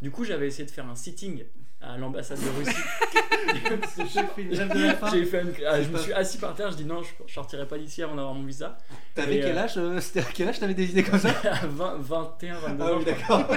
Du coup, j'avais essayé de faire un sitting à l'ambassade de Russie. J'ai fait une- ah, je me suis assis par terre, je dis non, je sortirai pas d'ici avant d'avoir mon visa. T'avais quel euh, âge euh, C'était à quel âge t'avais des idées comme ça À 20, 21, 22 Ah ans. oui, d'accord.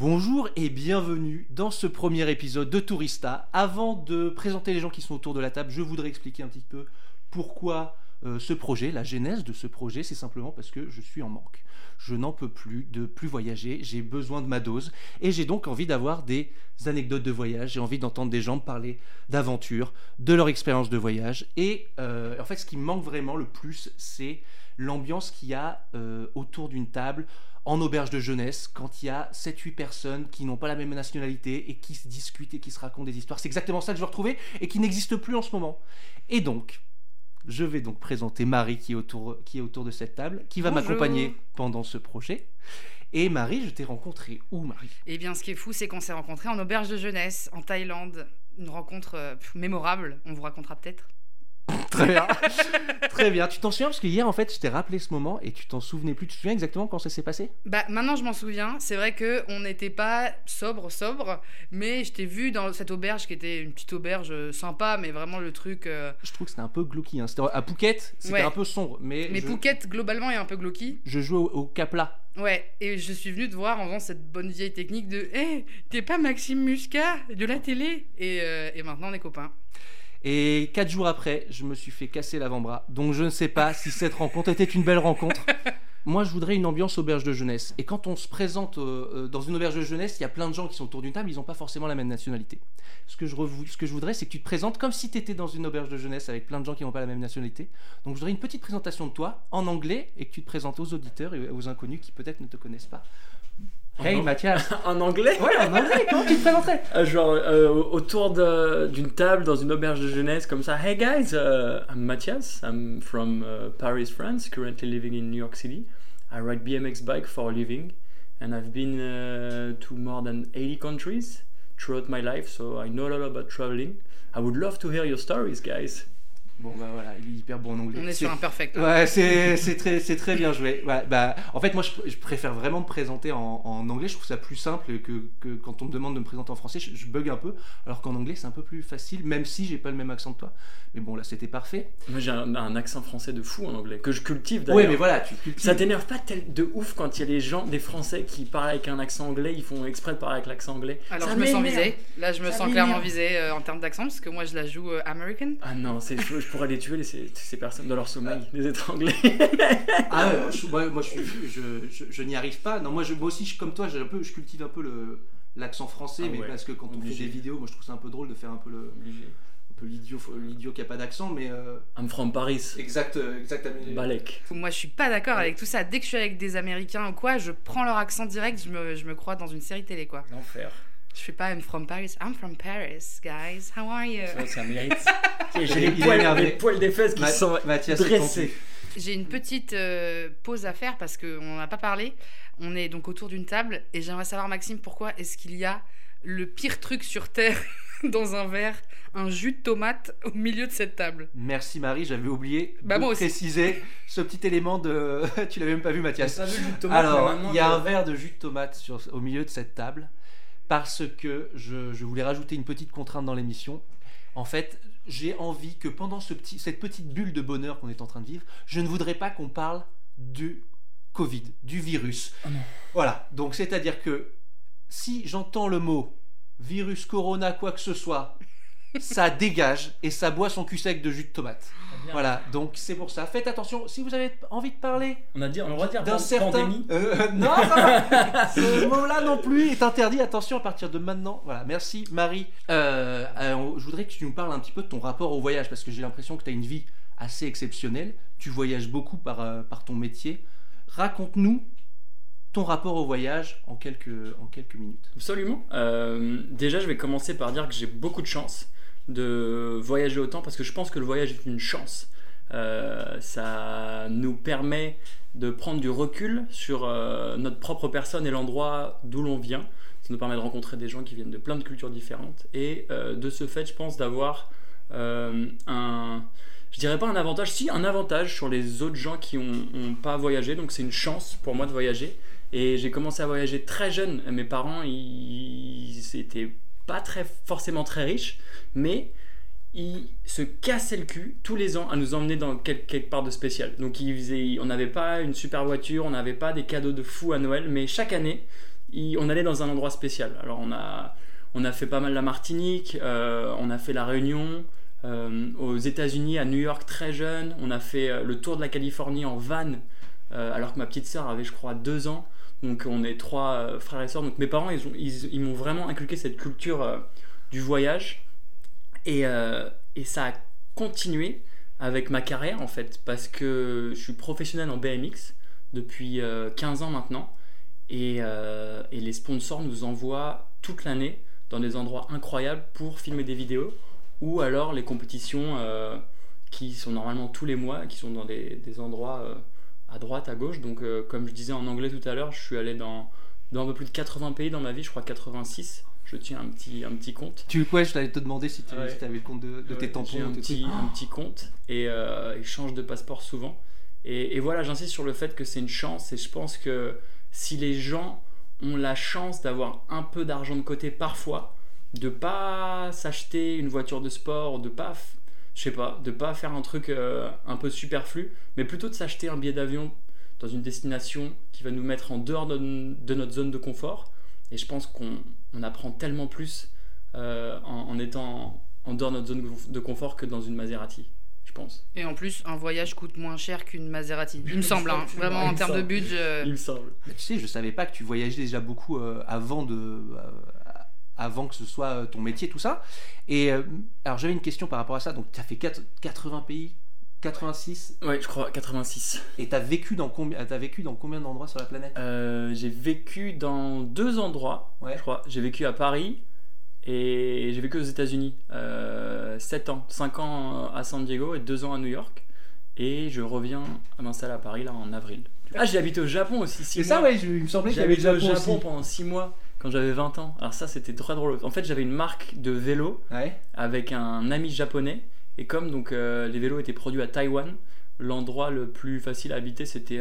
Bonjour et bienvenue dans ce premier épisode de Tourista. Avant de présenter les gens qui sont autour de la table, je voudrais expliquer un petit peu pourquoi euh, ce projet, la genèse de ce projet, c'est simplement parce que je suis en manque. Je n'en peux plus de plus voyager, j'ai besoin de ma dose et j'ai donc envie d'avoir des anecdotes de voyage, j'ai envie d'entendre des gens parler d'aventure, de leur expérience de voyage et euh, en fait ce qui me manque vraiment le plus c'est l'ambiance qu'il y a euh, autour d'une table en auberge de jeunesse quand il y a 7-8 personnes qui n'ont pas la même nationalité et qui se discutent et qui se racontent des histoires. C'est exactement ça que je veux retrouver et qui n'existe plus en ce moment. Et donc, je vais donc présenter Marie qui est autour, qui est autour de cette table, qui va m'accompagner pendant ce projet. Et Marie, je t'ai rencontré où, Marie? Eh bien, ce qui est fou, c'est qu'on s'est rencontrés en auberge de jeunesse, en Thaïlande. Une rencontre euh, mémorable, on vous racontera peut-être. Très bien. Très bien. Tu t'en souviens Parce que hier, en fait, je t'ai rappelé ce moment et tu t'en souvenais plus. Tu te souviens exactement quand ça s'est passé? Bah, maintenant, je m'en souviens. C'est vrai que on n'était pas sobre, sobre, mais je t'ai vu dans cette auberge qui était une petite auberge euh, sympa, mais vraiment le truc. euh, Je trouve que c'était un peu glauqui. Hein. C'était à Phuket, c'était Ouais. un peu sombre. Mais, Mais je, Phuket, globalement, est un peu glauqui. je jouais au, au Capla. Ouais, et je suis venue te voir en faisant cette bonne vieille technique de Hé, t'es pas Maxime Muscat de la télé? Et, euh, et maintenant, on est copains. Et quatre jours après, je me suis fait casser l'avant-bras. Donc je ne sais pas si cette rencontre était une belle rencontre. Moi, je voudrais une ambiance auberge de jeunesse. Et quand on se présente euh, euh, dans une auberge de jeunesse, il y a plein de gens qui sont autour d'une table, ils n'ont pas forcément la même nationalité. Ce que je, ce que je voudrais, c'est que tu te présentes comme si tu étais dans une auberge de jeunesse avec plein de gens qui n'ont pas la même nationalité. Donc je voudrais une petite présentation de toi en anglais et que tu te présentes aux auditeurs et aux inconnus qui peut-être ne te connaissent pas. Hey Mathias En anglais Ouais, en anglais, comment tu te présenterais Ah, Genre euh, autour d'une table dans une auberge de jeunesse comme ça. Hey guys, uh, I'm Matthias. I'm from uh, Paris, France. Currently living in New York City. I ride BMX bike for a living, and I've been uh, to more than 80 countries throughout my life, so I know a lot about traveling. I would love to hear your stories, guys. Bon, bah voilà, il est hyper bon en anglais. On est sur un perfect. là. Ouais, c'est c'est très, c'est très bien joué. Ouais, bah, en fait, moi, je, je préfère vraiment me présenter en, en anglais. Je trouve ça plus simple que, que quand on me demande de me présenter en français. Je, je bug un peu, alors qu'en anglais, c'est un peu plus facile, même si j'ai pas le même accent que toi. Mais bon, là, c'était parfait. Moi, j'ai un, un accent français de fou en anglais, que je cultive d'ailleurs. Ouais, mais voilà, tu cultives. Ça t'énerve pas tel- de ouf quand il y a des gens, des Français qui parlent avec un accent anglais, ils font exprès de parler avec l'accent anglais? Alors Ça je me sens visée. Là je me Ça m'énerve. clairement visée euh, en termes d'accent parce que moi je la joue euh, American. Ah non, c'est- pourrais les tuer les- ces, ces personnes dans leur sommeil, les étrangler. Ah ouais, moi, je, moi, moi, je, suis- je, je, je n'y arrive pas. Non, moi, je, moi aussi, je, comme toi, j'ai un peu, je cultive un peu le l'accent français, Ah mais ouais, parce que quand on fait des vidéos, moi, je trouve ça un peu drôle de faire un peu le, un peu l'idiot, l'idiot qui a pas d'accent, mais euh, I'm from Paris. exact, euh, exactement. Balek. Moi je suis pas d'accord avec tout ça. Dès que je suis avec des Américains ou quoi, je prends leur accent direct, je me, je me crois dans une série télé quoi. L'enfer. Je fais pas I'm from Paris. I'm from Paris, guys. How are you? Ça, ça mérite. J'ai Il les les poils des fesses qui Ma- sont Mathias, dressés. J'ai une petite euh, pause à faire parce qu'on n'a pas parlé. On est donc autour d'une table et j'aimerais savoir, Maxime, pourquoi est-ce qu'il y a le pire truc sur Terre dans un verre, un jus de tomate au milieu de cette table? Merci Marie, j'avais oublié Bah, de moi préciser ce petit élément de. tu l'avais même pas vu Mathias. T'as vu jus de tomate, Alors, il y a un verre de jus de tomate sur, au milieu de cette table parce que je, je voulais rajouter une petite contrainte dans l'émission. En fait, j'ai envie que pendant ce petit, cette petite bulle de bonheur qu'on est en train de vivre, je ne voudrais pas qu'on parle du Covid, du virus. Oh. Voilà, donc c'est-à-dire que si j'entends le mot virus, corona, quoi que ce soit, ça dégage et ça boit son cul sec de jus de tomate. Voilà, donc c'est pour ça. Faites attention, si vous avez envie de parler On a dit, on a le droit de dire d'un certain... pandémie. Euh, non, ça va. Ce mot-là non plus est interdit. Attention à partir de maintenant. Voilà, merci Marie. Euh, euh, je voudrais que tu nous parles un petit peu de ton rapport au voyage parce que j'ai l'impression que tu as une vie assez exceptionnelle. Tu voyages beaucoup par, euh, par ton métier. Raconte-nous ton rapport au voyage en quelques, en quelques minutes. Absolument. Euh, déjà, je vais commencer par dire que j'ai beaucoup de chance de voyager autant parce que je pense que le voyage est une chance. Euh, ça nous permet de prendre du recul sur euh, notre propre personne et l'endroit d'où l'on vient. Ça nous permet de rencontrer des gens qui viennent de plein de cultures différentes. Et euh, de ce fait, je pense d'avoir un, je dirais pas un avantage, si un avantage sur les autres gens qui n'ont pas voyagé. Donc c'est une chance pour moi de voyager. Et j'ai commencé à voyager très jeune. Mes parents, ils n'étaient pas très, forcément très riches, mais ils se cassaient le cul tous les ans à nous emmener dans quel- quelque part de spécial. Donc ils faisaient, on n'avait pas une super voiture, on n'avait pas des cadeaux de fou à Noël, mais chaque année, on allait dans un endroit spécial. Alors on a, on a fait pas mal la Martinique, euh, on a fait la Réunion, euh, aux États-Unis, à New York très jeune, on a fait euh, le tour de la Californie en van, alors que ma petite sœur avait, je crois, deux ans. Donc on est trois euh, frères et sœurs. Donc mes parents, ils, ont- ils- ils m'ont vraiment inculqué cette culture euh, du voyage. Et, euh, et ça a continué avec ma carrière en fait, parce que je suis professionnel en BMX depuis euh, 15 ans maintenant. Et, les sponsors nous envoient toute l'année dans des endroits incroyables pour filmer des vidéos. Ou alors les compétitions qui sont normalement tous les mois, qui sont dans des, endroits à droite, à gauche. Donc, euh, comme je disais en anglais tout à l'heure, je suis allé dans, dans un peu plus de 80 pays dans ma vie, je crois 86. Je tiens un petit, un petit compte. Tu ouais, je t'allais te demander si tu Ouais. avais le compte de, de tes tampons. Un petit, un petit compte et euh, il change de passeport souvent. Et, et voilà, j'insiste sur le fait que c'est une chance et je pense que si les gens ont la chance d'avoir un peu d'argent de côté parfois, de pas s'acheter une voiture de sport, de pas, je sais pas, de pas faire un truc euh, un peu superflu, mais plutôt de s'acheter un billet d'avion dans une destination qui va nous mettre en dehors de, de notre zone de confort. Et je pense qu'on on apprend tellement plus euh, en, en étant en dehors de notre zone de confort que dans une Maserati, je pense. Et en plus, un voyage coûte moins cher qu'une Maserati. Il me semble, hein. Vraiment il en me termes de semble. budget. Il me semble. Mais tu sais, je savais pas que tu voyageais déjà beaucoup euh, avant de, euh, avant que ce soit euh, ton métier, tout ça. Et euh, alors j'avais une question par rapport à ça. Donc tu as fait quatre- 80 pays, 86, Ouais, je crois 86. et tu as vécu dans combien, t'as vécu dans combien d'endroits sur la planète? Euh, j'ai vécu dans deux endroits, Ouais. je crois. J'ai vécu à Paris et j'ai vécu aux États-Unis. Euh, 7 ans, 5 ans à San Diego et 2 ans à New York. Et je reviens à m'installer à Paris là en avril. Ah, j'ai habité au Japon aussi. six C'est ça, mois. ouais. je- il me semblait y J'avais le au Japon, Japon aussi. pendant 6 mois quand j'avais 20 ans. Alors ça, c'était très drôle. En fait, j'avais une marque de vélo Ouais. avec un ami japonais. Et comme donc euh, les vélos étaient produits à Taïwan, l'endroit le plus facile à habiter c'était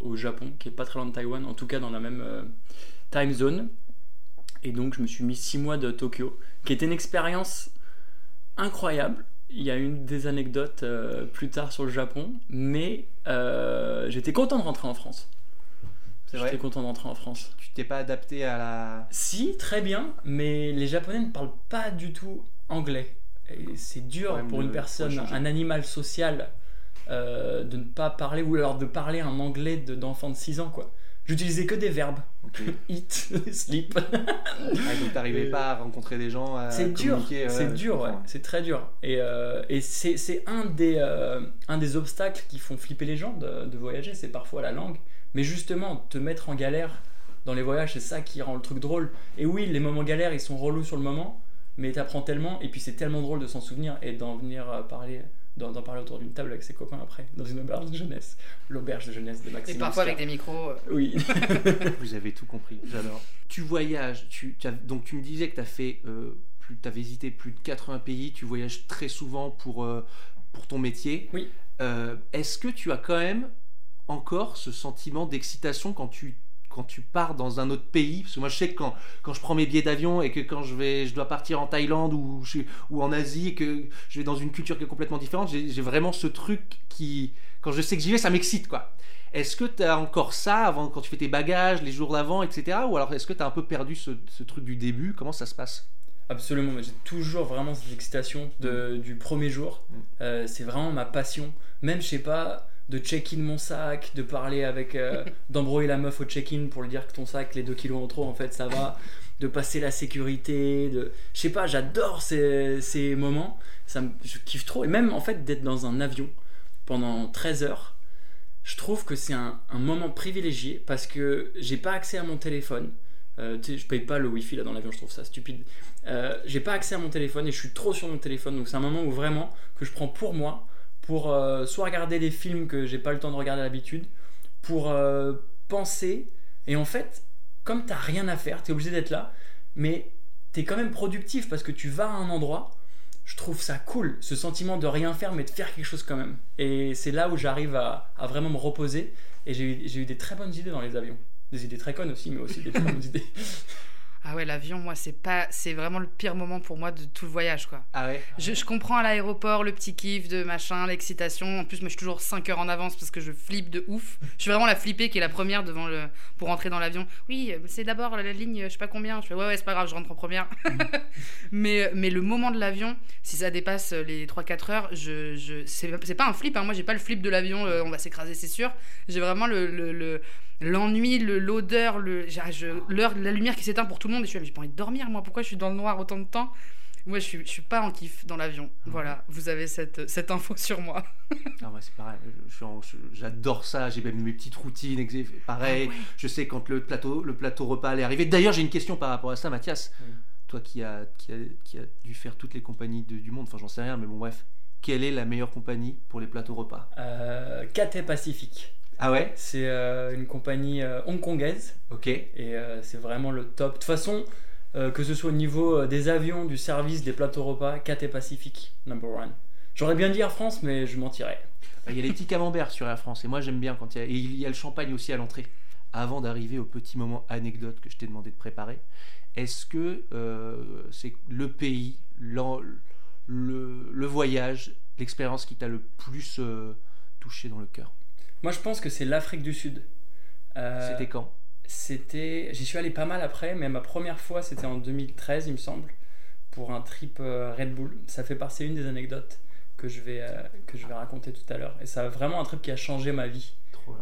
au Japon, qui est pas très loin de Taïwan, en tout cas dans la même euh, time zone. Et donc je me suis mis 6 mois de Tokyo, qui était une expérience incroyable. Il y a une des anecdotes euh, plus tard sur le Japon, mais j'étais content de rentrer en France. C'est J'étais vrai. content de rentrer en France. Tu t'es pas adapté à la. Si, très bien, mais les Japonais ne parlent pas du tout anglais. Et C'est dur pour une personne, un animal social, euh, de ne pas parler, ou alors de parler un anglais de- d'enfant de 6 ans, quoi. J'utilisais que des verbes. Ok. Eat, sleep. Ah, donc t'arrivais Euh, pas à rencontrer des gens. à C'est dur, c'est dur, ouais. c'est très dur. Et, euh, et c'est c'est un, des, euh, un des obstacles qui font flipper les gens de, de voyager, c'est parfois la langue. Mais justement, te mettre en galère dans les voyages, c'est ça qui rend le truc drôle. Et oui, les moments galères, ils sont relous sur le moment, mais t'apprends tellement, et puis c'est tellement drôle de s'en souvenir et d'en venir euh, parler, d'en parler autour d'une table avec ses copains après, dans une auberge de jeunesse. L'auberge de jeunesse de Et Maxime. parfois avec des micros. euh, Oui. Vous avez tout compris, j'adore. Tu voyages, tu, tu as- donc tu me disais que tu as fait, euh, plus, as visité plus de 80 pays, tu voyages très souvent pour, euh, pour ton métier. Oui. Euh, Est-ce que tu as quand même encore ce sentiment d'excitation quand tu, quand tu pars dans un autre pays? Parce que moi je sais que quand, quand je prends mes billets d'avion et que quand je, vais, je dois partir en Thaïlande ou, je- ou en Asie et que je vais dans une culture qui est complètement différente, j'ai vraiment ce truc qui, quand je sais que j'y vais, ça m'excite quoi. Est-ce que tu as encore ça avant, quand tu fais tes bagages, les jours d'avant, etc. Ou alors est-ce que tu as un peu perdu ce, ce truc du début? Comment ça se passe? Absolument, mais j'ai toujours vraiment cette excitation de, du premier jour. Mm. Euh, c'est vraiment ma passion. Même, je sais pas, de check-in mon sac, de parler avec. euh, d'embrouiller la meuf au check-in pour lui dire que ton sac, les 2 kilos en trop, en fait, ça va. De passer la sécurité, de. Je sais pas, j'adore ces, ces moments. Ça me- je kiffe trop. Et même, en fait, d'être dans un avion pendant 13 heures, je trouve que c'est un, un moment privilégié parce que j'ai pas accès à mon téléphone. Euh, tu sais, je paye pas le wifi là dans l'avion, je trouve ça stupide. Euh, j'ai pas accès à mon téléphone et je suis trop sur mon téléphone, donc c'est un moment où vraiment que je prends pour moi, pour euh, soit regarder des films que j'ai pas le temps de regarder à l'habitude, pour euh, penser. Et en fait, comme t'as rien à faire, t'es obligé d'être là, mais t'es quand même productif parce que tu vas à un endroit. Je trouve ça cool, ce sentiment de rien faire, mais de faire quelque chose quand même. Et c'est là où j'arrive à, à vraiment me reposer. Et j'ai eu, j'ai eu des très bonnes idées dans les avions. Des idées très connes aussi, mais aussi des très bonnes idées. Ah ouais, l'avion, moi, c'est pas, c'est vraiment le pire moment pour moi de tout le voyage, quoi. Ah ouais? Je, je comprends à l'aéroport le petit kiff de machin, l'excitation. En plus, moi, je suis toujours 5 heures en avance parce que je flippe de ouf. Je suis vraiment la flippée qui est la première devant le pour rentrer dans l'avion. Oui, c'est d'abord la ligne, je sais pas combien. Je fais ouais, ouais, c'est pas grave, je rentre en première. mais, mais le moment de l'avion, si ça dépasse les 3-4 heures, je, je, c'est c'est pas un flip. Hein. Moi, j'ai pas le flip de l'avion, euh, on va s'écraser, c'est sûr. J'ai vraiment le. le, le- L'ennui, le- l'odeur, le, je- l'heure, la lumière qui s'éteint pour tout le monde. Et je suis là, mais j'ai pas envie de dormir, moi. Pourquoi je suis dans le noir autant de temps? Moi, je suis, je suis pas en kiff dans l'avion. Voilà, vous avez cette, cette info sur moi. Ah ouais, c'est pareil. Je suis en- je- J'adore ça. J'ai même mes petites routines. Pareil. Je sais quand le plateau, le plateau repas allait arriver. D'ailleurs, j'ai une question par rapport à ça, Mathias. Oui. Toi qui as qui a, qui a dû faire toutes les compagnies de- du monde. Enfin, j'en sais rien, mais bon, bref. Quelle est la meilleure compagnie pour les plateaux repas? Euh, Cathay Pacific. Ah ouais C'est euh, une compagnie euh, hongkongaise Ok. et euh, c'est vraiment le top. De toute façon, que ce soit au niveau des avions, du service, des plateaux repas, Cathay Pacific, number one. J'aurais bien dit Air France, mais je mentirais. Il y a les petits camemberts sur Air France et moi j'aime bien quand il y a. Et il y a le champagne aussi à l'entrée. Avant d'arriver au petit moment anecdote que je t'ai demandé de préparer, est-ce que c'est le pays, le, le voyage, l'expérience qui t'a le plus touché dans le cœur? Moi, je pense que c'est l'Afrique du Sud. Euh, C'était quand? C'était, j'y suis allé pas mal après, mais ma première fois c'était en 2013, il me semble, pour un trip euh, Red Bull. Ça fait partie une des anecdotes que je vais euh, que je vais raconter tout à l'heure. Et ça a vraiment un trip qui a changé ma vie.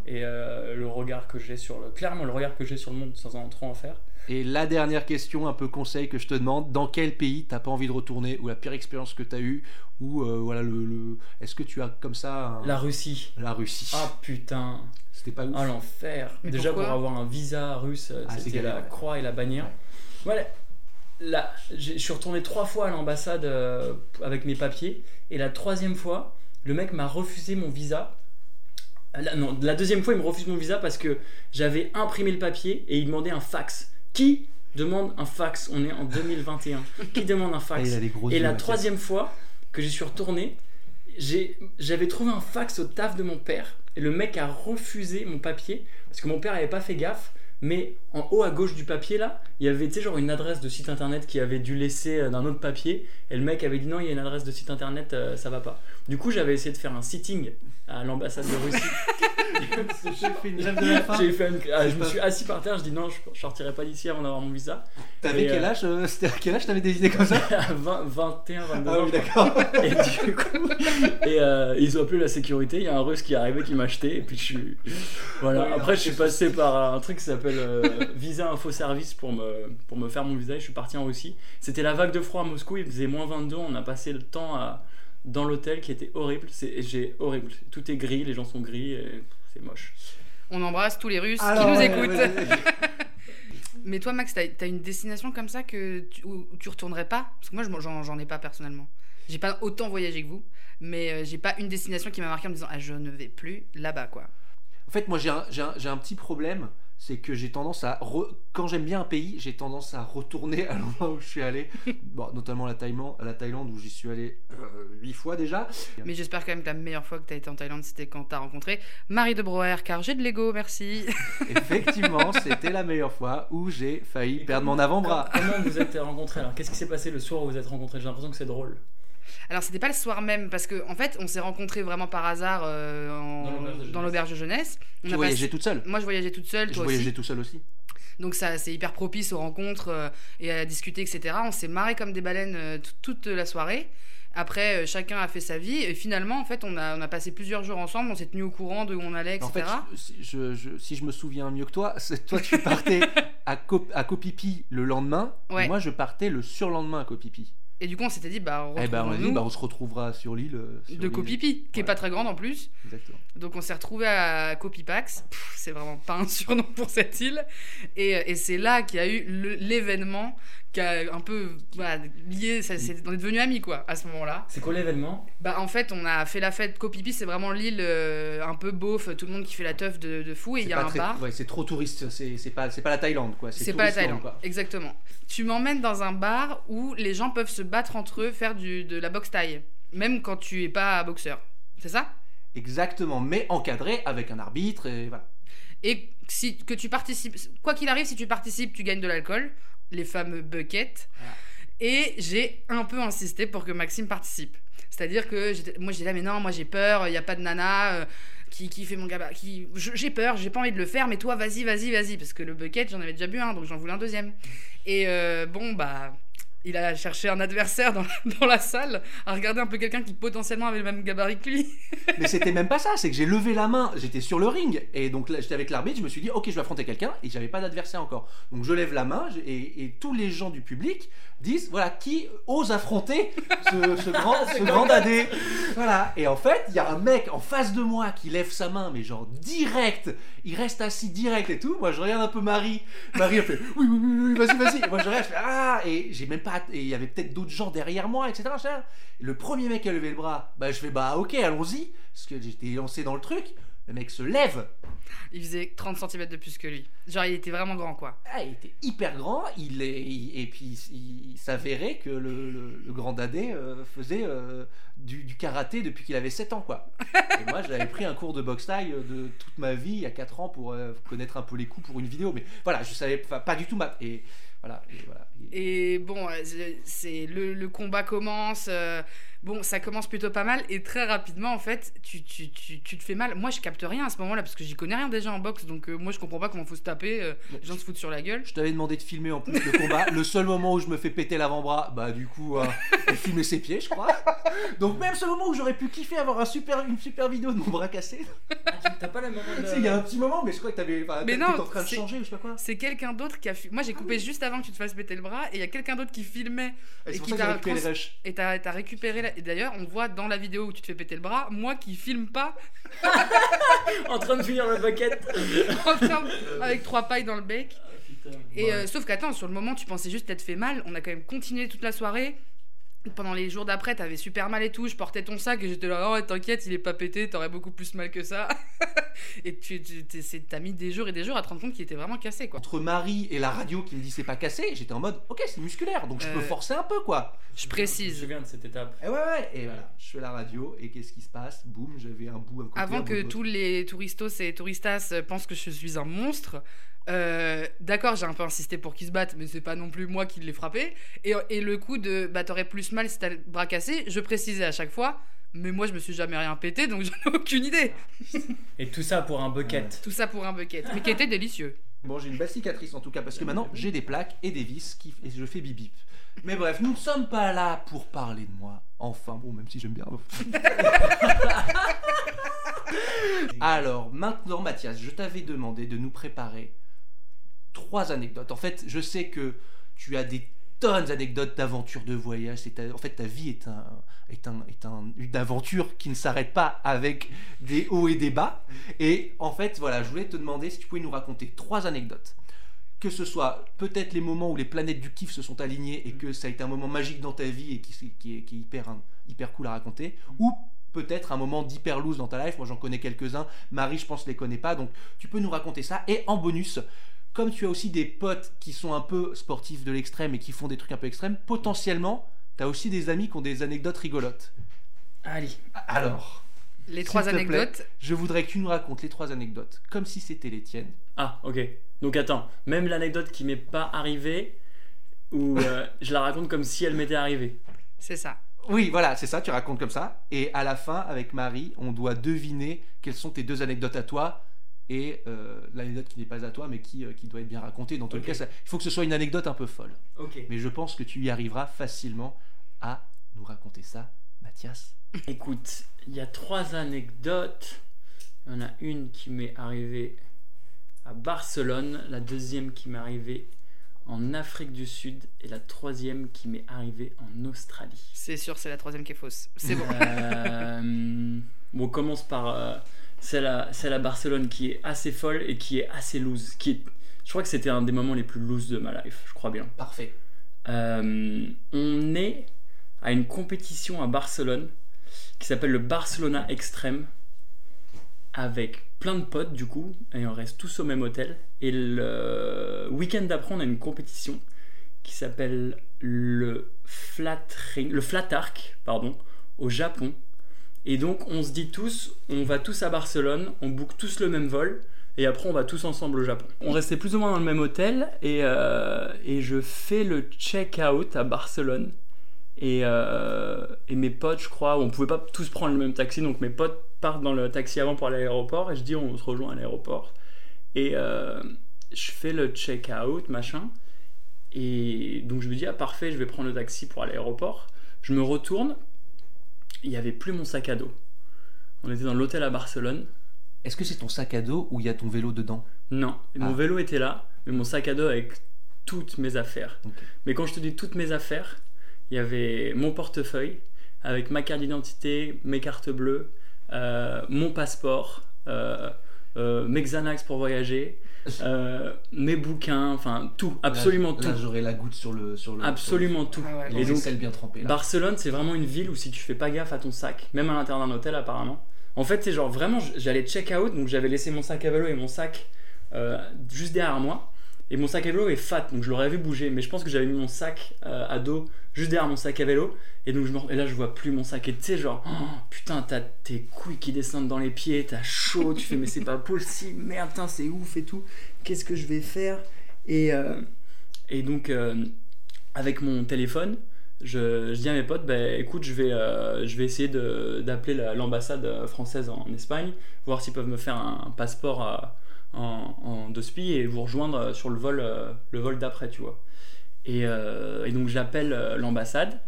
Et euh, le regard que j'ai sur le, clairement le regard que j'ai sur le monde sans en trop en faire. Et la dernière question, un peu conseil que je te demande, dans quel pays t'as pas envie de retourner ou la pire expérience que t'as eue ou euh, voilà le, le- est-ce que tu as comme ça un- La Russie. la Russie Ah putain, C'était pas ouf. ah l'enfer. Déjà pour avoir un visa russe, Ah, c'est c'était la ouais. croix et la bannière. Voilà. Là, j'ai- je suis retourné trois fois à l'ambassade euh, avec mes papiers et la troisième fois, le mec m'a refusé mon visa. La, non, la deuxième fois, il me refuse mon visa parce que j'avais imprimé le papier et il demandait un fax. Qui demande un fax On est en 2021. Qui demande un Ah, fax il a des gros Et la troisième fois que j'y suis retourné, j'avais trouvé un fax au taf de mon père. Et le mec a refusé mon papier parce que mon père avait pas fait gaffe. Mais en haut à gauche du papier là, il y avait tu sais, genre une adresse de site internet qui avait dû laisser euh, d'un autre papier. Et le mec avait dit non, il y a une adresse de site internet, euh, ça va pas. Du coup, j'avais essayé de faire un sitting à l'ambassade de Russie. J'ai fait une grève de la faim. J'ai fait une- ah, je me suis assis par terre, je dis non, je, sortirai pas d'ici avant d'avoir mon visa. T'avais Et, quel euh, âge euh, C'était à quel âge t'avais des idées comme ça? À 20, 21, 22 Ah ans. oui, d'accord. Et du coup, et euh, ils ont appelé la sécurité. Il y a un russe qui est arrivé qui m'a acheté. Et puis je suis. Voilà. Après, je suis passé par un truc qui s'appelle euh, Visa Info Service pour me, pour me faire mon visa. Et je suis parti en Russie. C'était la vague de froid à Moscou. Il faisait moins 22. On a passé le temps à, dans l'hôtel qui était horrible. C'est j'ai horrible. Tout est gris. Les gens sont gris. Et c'est moche. On embrasse tous les Russes Alors, qui nous ouais, écoutent. ouais, ouais, ouais. Mais toi, Max, t'as as une destination comme ça que tu, où tu retournerais pas? Parce que moi, je- j'en j'en ai pas personnellement. J'ai pas autant voyagé que vous, mais euh, j'ai pas une destination qui m'a marqué en me disant ah je ne vais plus là-bas quoi. En fait, moi, j'ai un, j'ai un- j'ai un petit problème. C'est que j'ai tendance à. re- Quand j'aime bien un pays, j'ai tendance à retourner à l'endroit où je suis allé. Bon, notamment la Thaïlande, la Thaïlande où j'y suis allé euh, huit fois déjà. Mais j'espère quand même que la meilleure fois que t'as été en Thaïlande, c'était quand t'as rencontré Marie de Broer, car j'ai de l'ego, merci. Effectivement, c'était la meilleure fois où j'ai failli perdre mon avant-bras. Comment vous êtes rencontrés alors Qu'est-ce qui s'est passé le soir où vous êtes rencontrés? J'ai l'impression que c'est drôle. Alors c'était pas le soir même parce que en fait on s'est rencontrés vraiment par hasard euh, en- Dans l'auberge de jeunesse. On Tu a voyageais passé- toute seule? Moi je voyageais toute seule, Je toi voyageais aussi. tout seul aussi? Donc ça c'est hyper propice aux rencontres euh, et à discuter etc. On s'est marré comme des baleines euh, t- toute la soirée. Après euh, chacun a fait sa vie et finalement en fait on a, on a passé plusieurs jours ensemble. On s'est tenu au courant de où on allait etc. En fait, si je, je- si je me souviens mieux que toi, c'est- toi tu partais à, Cop- à Copipi le lendemain, Ouais. moi je partais le surlendemain à Copipi. Et du coup on s'était dit bah Eh ben on dit, bah, on se retrouvera sur l'île. euh, de. Copipi qui est Ouais. pas très grande en plus. Exactement. Donc on s'est retrouvé à Copipax, c'est vraiment pas un surnom pour cette île, et, et c'est là qu'il y a eu l'événement qui a un peu voilà, lié, ça, c'est- on est devenus amis quoi à ce moment-là. C'est quoi l'événement? Bah en fait on a fait la fête Copipi, c'est vraiment l'île euh, un peu beauf, tout le monde qui fait la teuf de, de fou, et il C'est y a un très- bar. ouais, c'est trop touriste, c'est pas, c'est pas la Thaïlande quoi. C'est pas la Thaïlande, quoi. exactement. Tu m'emmènes dans un bar où les gens peuvent se battre entre eux, faire du, de la boxe taille, même quand tu es pas boxeur. C'est ça? Exactement, mais encadré avec un arbitre et voilà. Et si, que tu participes, quoi qu'il arrive, si tu participes, tu gagnes de l'alcool, les fameux buckets. Voilà. Et j'ai un peu insisté pour que Maxime participe. C'est-à-dire que moi j'ai là, mais non, moi j'ai peur, il n'y a pas de nana euh, qui, qui fait mon gabarit. Qui... J'ai peur, j'ai pas envie de le faire, mais toi vas-y, vas-y, vas-y. Parce que le bucket, j'en avais déjà bu un, donc j'en voulais un deuxième. Et euh, bon, bah. Il a cherché un adversaire dans, la salle, à regarder un peu quelqu'un qui potentiellement avait le même gabarit que lui. Mais c'était même pas ça, c'est que j'ai levé la main, j'étais sur le ring, et donc j'étais avec l'arbitre, je me suis dit ok je vais affronter quelqu'un, et j'avais pas d'adversaire encore. Donc je lève la main, et tous les gens du public disent voilà qui ose affronter ce, ce grand, ce grand dadé. Voilà, et en fait il y a un mec en face de moi qui lève sa main, mais genre direct, il reste assis direct et tout. Moi je regarde un peu Marie, Marie elle fait oui oui oui, oui vas-y vas-y. Moi je regarde, je fais ah, et j'ai même pas, et il y avait peut-être d'autres gens derrière moi, etc. le premier mec qui a levé le bras, bah je fais bah ok allons-y, parce que j'étais lancé dans le truc. Le mec se lève, Il faisait 30 cm de plus que lui. Genre, il était vraiment grand, quoi. Ah, il était hyper grand, il est, il- et puis il, il s'avérait que le, le- le grand dadé euh, faisait euh, du, du karaté depuis qu'il avait 7 ans quoi. Et moi j'avais pris un cours de boxe taille de toute ma vie il y a 4 ans pour euh, connaître un peu les coups pour une vidéo, mais voilà je savais pas du tout ma et voilà et voilà. Et- bon, euh, c'est- c'est le, le combat commence. Bon, ça commence plutôt pas mal. Et très rapidement, en fait, tu, tu, tu, tu te fais mal. Moi, je capte rien à ce moment-là parce que j'y connais rien déjà en boxe. Donc, euh, moi, je comprends pas comment faut se taper. euh, les gens se foutent sur la gueule. Je t'avais demandé de filmer en plus le combat. Le seul moment où je me fais péter l'avant-bras, bah du coup, euh, filmer ses pieds, je crois. Donc même ce moment où j'aurais pu kiffer avoir un super, une super vidéo de mon bras cassé. T'as pas la Tu sais, il y a un petit moment, mais je crois que t'avais, enfin, Mais t'étais non, en train de c'est- changer ou je sais pas quoi. C'est quelqu'un d'autre qui a. fi- Moi, j'ai coupé juste avant que tu te fasses péter le bras. Et il y a quelqu'un d'autre qui filmait. Et qui t'a récupéré les Et d'ailleurs, on voit dans la vidéo où tu te fais péter le bras, moi qui filme pas, En train de finir le bucket. en train de- avec trois pailles dans le bec. Putain. Et Ouais. euh, sauf qu'attends, sur le moment, tu pensais juste t'être fait mal. On a quand même continué toute la soirée. Pendant les jours d'après, t'avais super mal et tout. Je portais ton sac et j'étais là, oh, t'inquiète, il est pas pété, t'aurais beaucoup plus mal que ça. et tu tu- t'es- c'est- t'as mis des jours et des jours à te rendre compte qu'il était vraiment cassé, quoi. Entre Marie et la radio qui me dit c'est pas cassé, j'étais en mode ok c'est musculaire donc je peux Euh, forcer un peu quoi. Je Je me précise. souviens de cette étape. Et ouais ouais et voilà je fais la radio et qu'est-ce qui se passe? Boum j'avais un bout un côté, Avant que tous les touristos et touristas pensent que je suis un monstre, euh, d'accord, j'ai un peu insisté pour qu'ils se battent, mais c'est pas non plus moi qui l'ai frappé. Et, et le coup de bah t'aurais plus mal si t'as le bras cassé, je précisais à chaque fois, mais moi je me suis jamais rien pété donc j'en ai aucune idée. Et tout ça pour un bucket. Tout ça pour un bucket, mais qui était délicieux. Bon, j'ai une belle cicatrice en tout cas, parce que maintenant j'ai des plaques et des vis qui, et je fais bip bip. Mais bref, nous ne sommes pas là pour parler de moi. Enfin, bon, même si j'aime bien. Alors, maintenant, Mathias, je t'avais demandé de nous préparer trois anecdotes. En fait, je sais que tu as des tonnes d'anecdotes d'aventures de voyage. En fait, ta vie est, un, est, un, est un- une aventure qui ne s'arrête pas avec des hauts et des bas. Et en fait, voilà, je voulais te demander si tu pouvais nous raconter trois anecdotes. Que ce soit peut-être les moments où les planètes du kiff se sont alignées et que ça a été un moment magique dans ta vie et qui, est, qui est hyper, hyper cool à raconter, ou peut-être un moment d'hyper loose dans ta life. Moi, j'en connais quelques-uns. Marie, je pense, les connaît pas. Donc, tu peux nous raconter ça. Et en bonus, comme tu as aussi des potes qui sont un peu sportifs de l'extrême et qui font des trucs un peu extrêmes, potentiellement, tu as aussi des amis qui ont des anecdotes rigolotes. Allez. Alors, Les trois te plaît. anecdotes. je voudrais que tu nous racontes les trois anecdotes comme si c'était les tiennes. Ah, ok. Donc attends, même l'anecdote qui m'est pas arrivée, ou euh, je la raconte comme si elle m'était arrivée. C'est ça. Oui, voilà, c'est ça, tu racontes comme ça. Et à la fin, avec Marie, on doit deviner quelles sont tes deux anecdotes à toi et euh, l'anecdote qui n'est pas à toi, mais qui, euh, qui doit être bien racontée. Dans tous les cas, il faut que ce soit une anecdote un peu folle. Ok. Mais je pense que tu y arriveras facilement à nous raconter ça, Mathias. Écoute, il y a trois anecdotes. Il y en a une qui m'est arrivée à Barcelone, la deuxième qui m'est arrivée en Afrique du Sud et la troisième qui m'est arrivée en Australie. C'est sûr, c'est la troisième qui est fausse. C'est bon. Euh, bon, on commence par euh, celle, à, celle à Barcelone qui est assez folle et qui est assez loose. Qui est, je crois que c'était un des moments les plus loose de ma life, je crois bien. Parfait. Euh, on est à une compétition à Barcelone qui s'appelle le Barcelona Extreme avec plein de potes du coup et on reste tous au même hôtel et le week-end d'après on a une compétition qui s'appelle le flat ring, le flat arc pardon au Japon et donc on se dit tous on va tous à Barcelone on book tous le même vol et après on va tous ensemble au Japon. On restait plus ou moins dans le même hôtel et, euh, et je fais le check-out à Barcelone. Et, euh, et mes potes, je crois, on pouvait pas tous prendre le même taxi, donc mes potes partent dans le taxi avant pour aller à l'aéroport et je dis on se rejoint à l'aéroport. Et euh, je fais le check-out, machin. Et donc je me dis ah parfait, je vais prendre le taxi pour aller à l'aéroport. Je me retourne, il n'y avait plus mon sac à dos. On était dans l'hôtel à Barcelone. Est-ce que c'est ton sac à dos ou il y a ton vélo dedans? Non, mon Ah. vélo était là, mais mon sac à dos avec toutes mes affaires. Mais quand je te dis toutes mes affaires, il y avait mon portefeuille avec ma carte d'identité, mes cartes bleues, euh, mon passeport, euh, euh, mes Xanax pour voyager, euh, mes bouquins, enfin tout, absolument Là, tout. Là, j'aurai la goutte sur le. Sur le Absolument tout. Ah ouais, Et donc, bien. Barcelone, c'est vraiment une ville où si tu fais pas gaffe à ton sac, même à l'intérieur d'un hôtel apparemment. En fait, c'est genre vraiment, j'allais check out, donc j'avais laissé mon sac à vélo et mon sac euh, juste derrière moi. Et mon sac à vélo est fat, donc je l'aurais vu bouger, mais je pense que j'avais mis mon sac euh, à dos juste derrière mon sac à vélo. Et donc je me... là, je vois plus mon sac. Et tu sais, genre, oh, putain, t'as tes couilles qui descendent dans les pieds, t'as chaud, tu fais, mais c'est pas possible, merde, c'est ouf et tout. Qu'est-ce que je vais faire? Et, euh, donc, euh, avec mon téléphone, je, dis à mes potes, bah, écoute, je vais, euh, je vais essayer d'appeler la- l'ambassade française en Espagne, voir s'ils peuvent me faire un, un passeport en, en deux spi et vous rejoindre euh, sur le vol, euh, le vol d'après, tu vois. Et, euh, et donc j'appelle l'ambassade.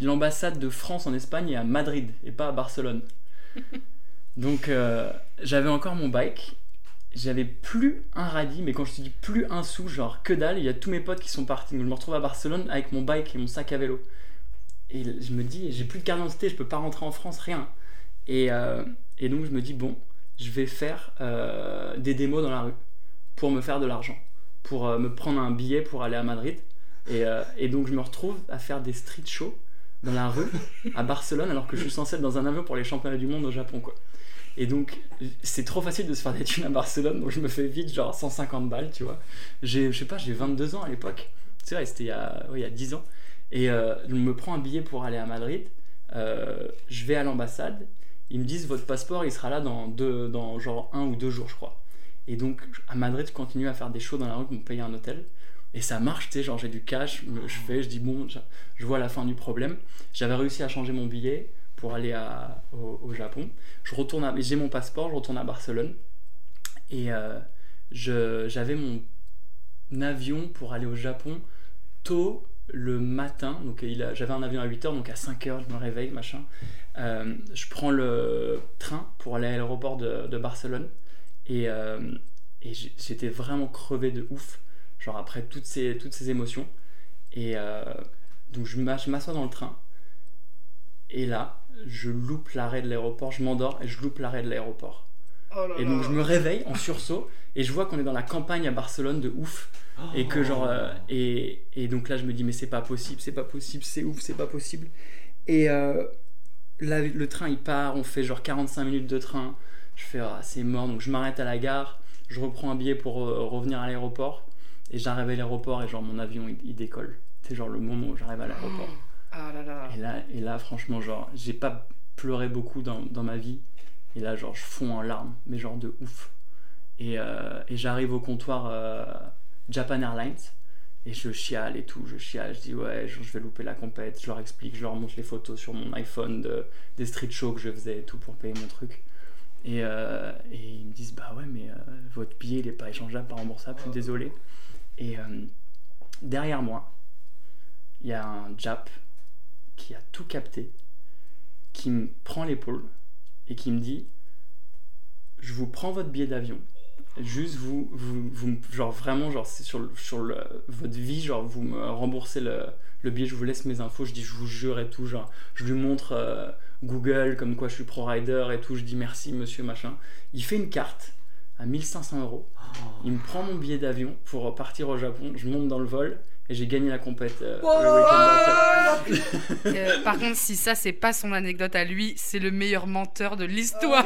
L'ambassade de France en Espagne est à Madrid et pas à Barcelone. Donc j'avais encore mon bike, j'avais plus un radis, mais quand je te dis plus un sou, genre que dalle, il y a tous mes potes qui sont partis. Donc je me retrouve à Barcelone avec mon bike et mon sac à vélo. Et je me dis, j'ai plus de carte d'identité, je peux pas rentrer en France, rien. Et, euh, et donc je me dis, bon, je vais faire euh, des démos dans la rue pour me faire de l'argent, pour euh, me prendre un billet pour aller à Madrid. Et, euh, et donc je me retrouve à faire des street shows dans la rue à Barcelone alors que je suis censé être dans un avion pour les championnats du monde au Japon quoi. Et donc c'est trop facile de se faire des thunes à Barcelone donc je me fais vite genre 150 balles tu vois. J'ai je sais pas j'ai 22 ans à l'époque. C'est vrai c'était il y a ouais, il y a 10 ans et je me prends un billet pour aller à Madrid. Je vais à l'ambassade. Ils me disent votre passeport il sera là dans deux genre un ou deux jours je crois. Et donc à Madrid je continue à faire des shows dans la rue pour me payer un hôtel. Et ça marche, tu sais, genre j'ai du cash, je fais, je dis bon, je, vois la fin du problème. J'avais réussi à changer mon billet pour aller au, Japon. Je retourne j'ai mon passeport, je retourne à Barcelone. Et euh, j'avais mon avion pour aller au Japon tôt le matin. Donc j'avais un avion à 8h, donc à 5h je me réveille, machin. Euh, je prends le train pour aller à l'aéroport de, Barcelone. Et, euh, j'étais vraiment crevé de ouf genre après toutes ces, toutes ces émotions. Et euh, donc je m'assois dans le train, et là, je loupe l'arrêt de l'aéroport, je m'endors et je loupe l'arrêt de l'aéroport. Oh là Et donc là. je me réveille en sursaut, et je vois qu'on est dans la campagne à Barcelone de ouf, et que genre... euh, et, et donc là je me dis mais c'est pas possible, c'est pas possible, c'est ouf, c'est pas possible. Et euh, là, le train il part, on fait genre 45 minutes de train, je fais ah, c'est mort, donc je m'arrête à la gare, je reprends un billet pour euh, revenir à l'aéroport, et j'arrive à l'aéroport et genre mon avion il, il décolle. C'est genre le moment où j'arrive à l'aéroport. Ah là là. Et là, et là franchement genre j'ai pas pleuré beaucoup dans, dans ma vie, et là genre je fonds en larmes, mais genre de ouf. Et, euh, et j'arrive au comptoir euh, Japan Airlines, Et je chiale et tout, je chiale, je dis ouais, je je vais louper la compète, je leur explique, je leur montre les photos sur mon iPhone de, des street shows que je faisais et tout pour payer mon truc. Et, euh, et ils me disent bah ouais, mais votre billet il est pas échangeable, pas remboursable, je suis désolé. Et derrière moi, il y a un Jap qui a tout capté, qui me prend l'épaule et qui me dit je vous prends votre billet d'avion. Juste vous, vous, genre vraiment genre c'est sur, sur votre vie genre vous me remboursez le, le billet je vous laisse mes infos je dis je vous jure et tout genre je lui montre euh, Google comme quoi je suis pro rider et tout je dis merci monsieur machin. Il fait une carte à 1500 euros. Il me prend mon billet d'avion pour partir au Japon je monte dans le vol et j'ai gagné la compète euh, le week-end d'après. Euh, par contre, si ça, c'est pas son anecdote à lui, c'est le meilleur menteur de l'histoire.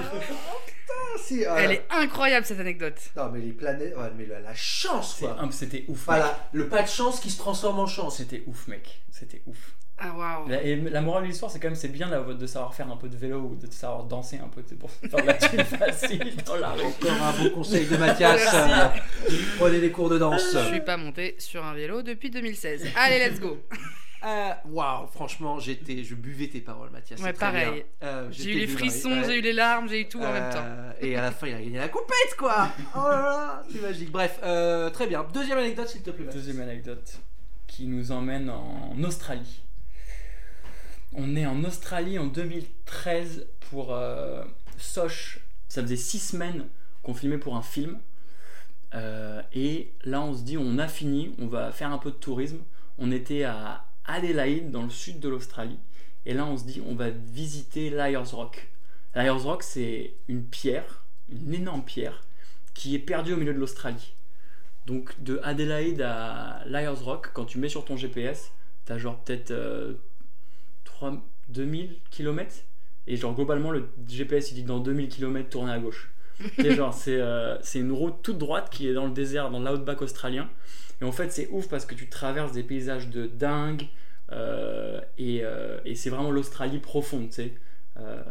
Ah, si, Elle est incroyable, cette anecdote. Non, mais les planètes. ouais, mais la, la chance, C'est quoi. c'était ouf mec. Voilà, le pas de chance qui se transforme en chance. c'était ouf mec c'était ouf Ah, waouh. Et la morale de l'histoire, c'est quand même c'est bien là, de savoir faire un peu de vélo ou de savoir danser un peu sais, pour faire de la thune facile dans la rue. Encore un bon conseil de Mathias. euh, prenez des cours de danse. Je suis pas monté sur un vélo depuis 2016. Allez, let's go. Euh, Waouh, franchement, j'étais, je buvais tes paroles, Mathias. Ouais, pareil. Euh, J'ai eu les frissons, ouais. j'ai eu les larmes, j'ai eu tout en même temps. Euh, Et à la fin, il a gagné la compète, quoi. Oh là là, c'est magique. Bref, euh, très bien. Deuxième anecdote, s'il te plaît. Mathias. Deuxième anecdote qui nous emmène en Australie. On est en Australie en 2013 pour euh, Soch. Ça faisait six semaines qu'on filmait pour un film. Euh, et là, on se dit, on a fini, on va faire un peu de tourisme. On était à Adelaide, dans le sud de l'Australie. Et là, on se dit, on va visiter Liars Rock. Liars Rock, c'est une pierre, une énorme pierre, qui est perdue au milieu de l'Australie. Donc de Adelaide à Liars Rock, quand tu mets sur ton GPS, t'as genre peut-être euh, 3 2000 km. Et genre globalement, le GPS il dit dans 2000 km, tournez à gauche. Sais, genre c'est euh, c'est une route toute droite qui est dans le désert, dans l'outback australien. Et en fait, c'est ouf parce que tu traverses des paysages de dingue. euh, et euh, et c'est vraiment l'Australie profonde, tu sais. Euh,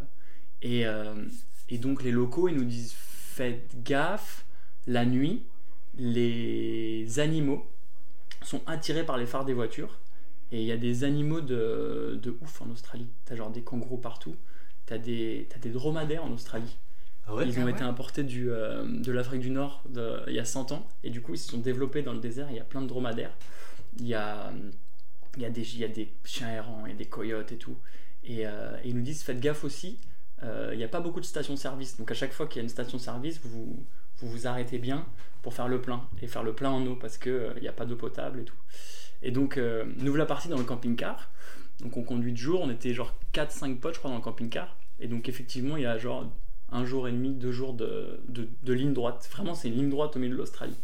et, donc les locaux, ils nous disent faites gaffe, la nuit, les animaux sont attirés par les phares des voitures. Et il y a des animaux de, ouf en Australie. T'as genre des kangourous partout. T'as des, t'as des dromadaires en Australie. Ah ouais Ils ont Ah été importés du, euh, de l'Afrique du Nord de- il y a 100 ans. Et du coup, ils se sont développés dans le désert. Il y a plein de dromadaires. Il y a, il y a, des, il y a des chiens errants, il y a des coyotes et tout. Et, euh, et ils nous disent faites gaffe aussi. euh, il n'y a pas beaucoup de stations-service. Donc à chaque fois qu'il y a une station-service, vous, vous vous arrêtez bien pour faire le plein. Et faire le plein en eau parce qu'il n'y a pas d'eau potable et tout. Et donc, nous voilà partis dans le camping-car. Donc on conduit de jour. On était genre 4-5 potes, je crois, dans le camping-car. Et donc effectivement, il y a genre un jour et demi, deux jours de, de, de ligne droite. Vraiment, c'est une ligne droite au milieu de l'Australie.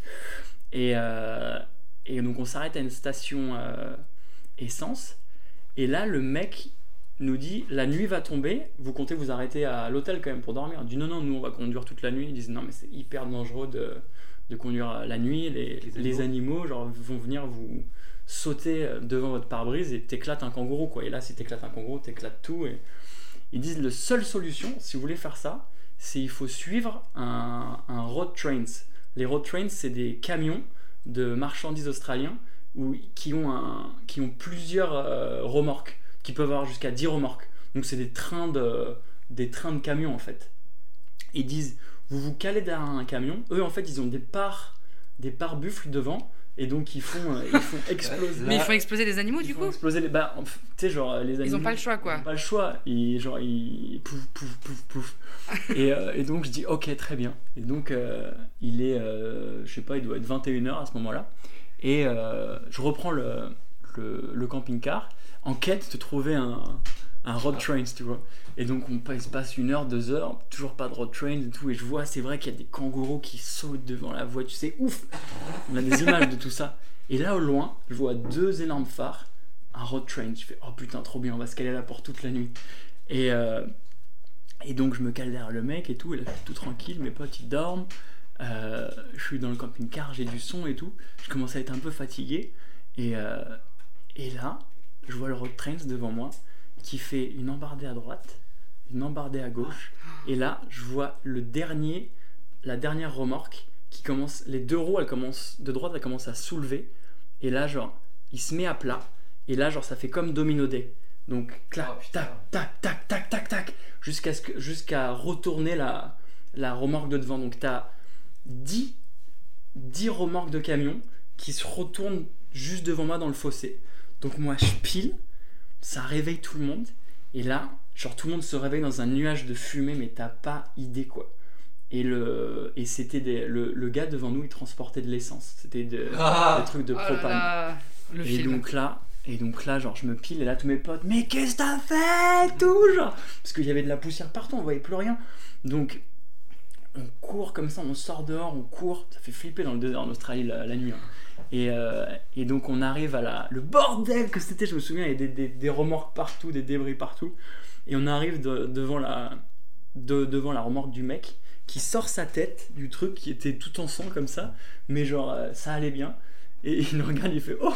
Et, euh, et donc, on s'arrête à une station euh, essence. Et là, le mec nous dit La nuit va tomber, vous comptez vous arrêter à l'hôtel quand même pour dormir On dit Non, non, nous on va conduire toute la nuit. Ils disent Non, mais c'est hyper dangereux de, de conduire la nuit. Les, Les les animaux genre, vont venir vous sauter devant votre pare-brise et t'éclates un kangourou. Quoi. Et là, si t'éclates un kangourou, t'éclates tout. Et, ils disent la seule solution, si vous voulez faire ça, c'est il faut suivre un, road trains. Les road trains, c'est des camions de marchandises australiens qui, ont un, qui ont plusieurs euh, remorques, qui peuvent avoir jusqu'à 10 remorques. Donc c'est des trains de, des trains de camions en fait. Ils disent, vous vous calez derrière un camion, eux en fait ils ont des parts, des parts buffles devant, et donc ils font, euh, ils font exploser. Mais ils font exploser des animaux, Ils du font coup exploser les. Bah, tu sais, genre, les animaux. Ils ont pas le choix, Ils quoi. ont pas le choix. Ils, genre, ils. Pouf, pouf, pouf, pouf. et, euh, et donc, je dis, ok, très bien. Et donc, euh, il est. euh, je sais pas, il doit être 21h à ce moment-là. Et je reprends le, le, le camping-car en quête de trouver un, un road train, tu vois. Et donc, on passe, passe une heure, deux heures, toujours pas de road train et tout. Et je vois, c'est vrai qu'il y a des kangourous qui sautent devant la voiture. C'est ouf! On a des images de tout ça. Et là, au loin, je vois deux énormes phares, un road train. Je fais, oh putain, trop bien, on va se caler là pour toute la nuit. Et, euh, et donc, je me cale derrière le mec et tout. Et là, je suis tout tranquille, mes potes ils dorment. Euh, je suis dans le camping-car, j'ai du son et tout. Je commence à être un peu fatigué. Et, euh, et là, je vois le road train devant moi qui fait une embardée à droite, une embardée à gauche. Et là, je vois le dernier, la dernière remorque qui commence, les deux roues, elles commencent, de droite, elles commencent à soulever. Et là, genre, il se met à plat. Et là, genre, ça fait comme Domino Day. Donc, clac, Oh, tac, tac, tac, tac, tac, tac, jusqu'à jusqu'à retourner la, la remorque de devant. Donc, t'as 10, 10 remorques de camions qui se retournent juste devant moi dans le fossé. Donc, moi, je pile, ça réveille tout le monde. Et là, genre, tout le monde se réveille dans un nuage de fumée, mais t'as pas idée, quoi. Et, le, et c'était des, le, le gars devant nous, il transportait de l'essence. C'était de- Ah. des trucs de Oh là propane. là, le Et film. donc là, et donc là, genre, je me pile et là, tous mes potes, mais qu'est-ce que t'as fait Tout, genre, parce qu'il y avait de la poussière partout, on voyait plus rien. Donc, on court comme ça, on sort dehors, on court. Ça fait flipper dans le désert en Australie la, la nuit. hein. Et, euh, et donc, on arrive à la, le bordel que c'était, je me souviens, il y avait des, des, des remorques partout, des débris partout. Et on arrive de- devant, la, de- devant la remorque du mec qui sort sa tête du truc qui était tout en sang comme ça, mais genre, euh, ça allait bien. Et il nous regarde, il fait Oh,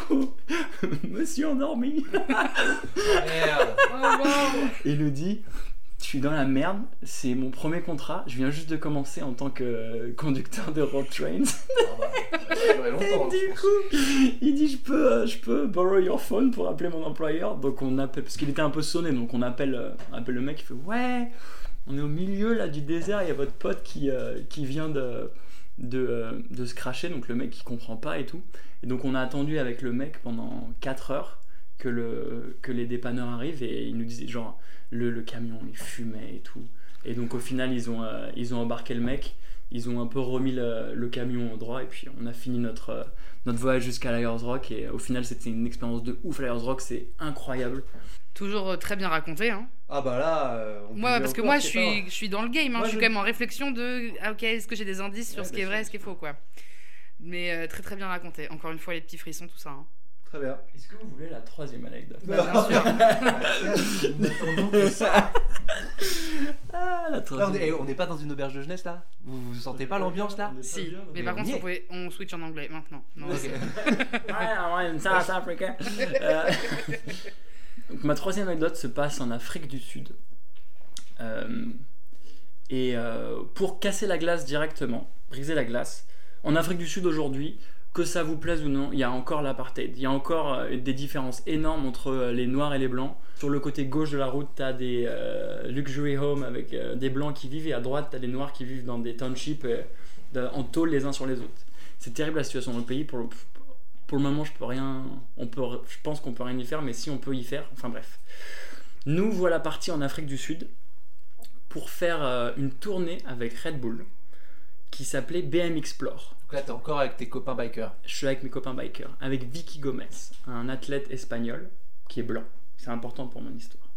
monsieur endormi Merde. Oh, wow. Et il nous dit Je suis dans la merde, c'est mon premier contrat, je viens juste de commencer en tant que conducteur de road trains. Ah bah, longtemps, Et du coup, il dit je peux, euh, je peux borrow your phone pour appeler mon employeur. Donc on appelle, parce qu'il était un peu sonné, donc on appelle, euh, on appelle le mec, il fait ouais, on est au milieu là du désert, il y a votre pote qui, euh, qui vient de, de, euh, de se cracher, donc le mec qui comprend pas et tout. Et donc on a attendu avec le mec pendant 4 heures que, le, que les dépanneurs arrivent et ils nous disaient genre le, le camion il fumait et tout. Et donc au final ils ont, euh, ils ont embarqué le mec, ils ont un peu remis le, le camion au droit et puis on a fini notre, euh, notre voyage jusqu'à Liars Rock et au final c'était une expérience de ouf. Liars Rock c'est incroyable. Toujours euh, très bien raconté. Hein. Ah bah là. euh, on Moi, parce que moi, je suis, je suis dans le game. Hein. Moi, je suis je- quand même en réflexion de ah, ok, est-ce que j'ai des indices sur Ouais, ce qui est vrai, ce qui est faux, quoi. Mais euh, très très bien raconté. Encore une fois, les petits frissons, tout ça. hein. Très bien. Est-ce que vous voulez la troisième anecdote Bah, bien sûr. Que ça. Ah, la Là, on troisième. est- eh, on n'est pas dans une auberge de jeunesse là? Vous, vous sentez pas l'ambiance là? Si, mais par on contre, on, est. pouvait- on switch en anglais maintenant. Non, Ok. Ouais, ouais, in South Africa. Euh, donc, ma troisième anecdote se passe en Afrique du Sud. Euh, et euh, pour casser la glace directement, briser la glace, en Afrique du Sud aujourd'hui, que ça vous plaise ou non, il y a encore l'apartheid. Il y a encore euh, des différences énormes entre euh, les noirs et les blancs. Sur le côté gauche de la route, tu as des euh, luxury homes avec des blancs qui vivent, et à droite, tu as des noirs qui vivent dans des townships en tôle les uns sur les autres. C'est terrible la situation dans le pays. Pour le, pour le moment, je peux rien. On peut, je pense qu'on peut rien y faire, mais si on peut y faire, enfin bref. Nous voilà partis en Afrique du Sud pour faire une tournée avec Red Bull qui s'appelait BM Explore. Donc là t'es encore avec tes copains bikers. Je suis avec mes copains bikers, avec Vicky Gomez, un athlète espagnol qui est blanc. C'est important pour mon histoire.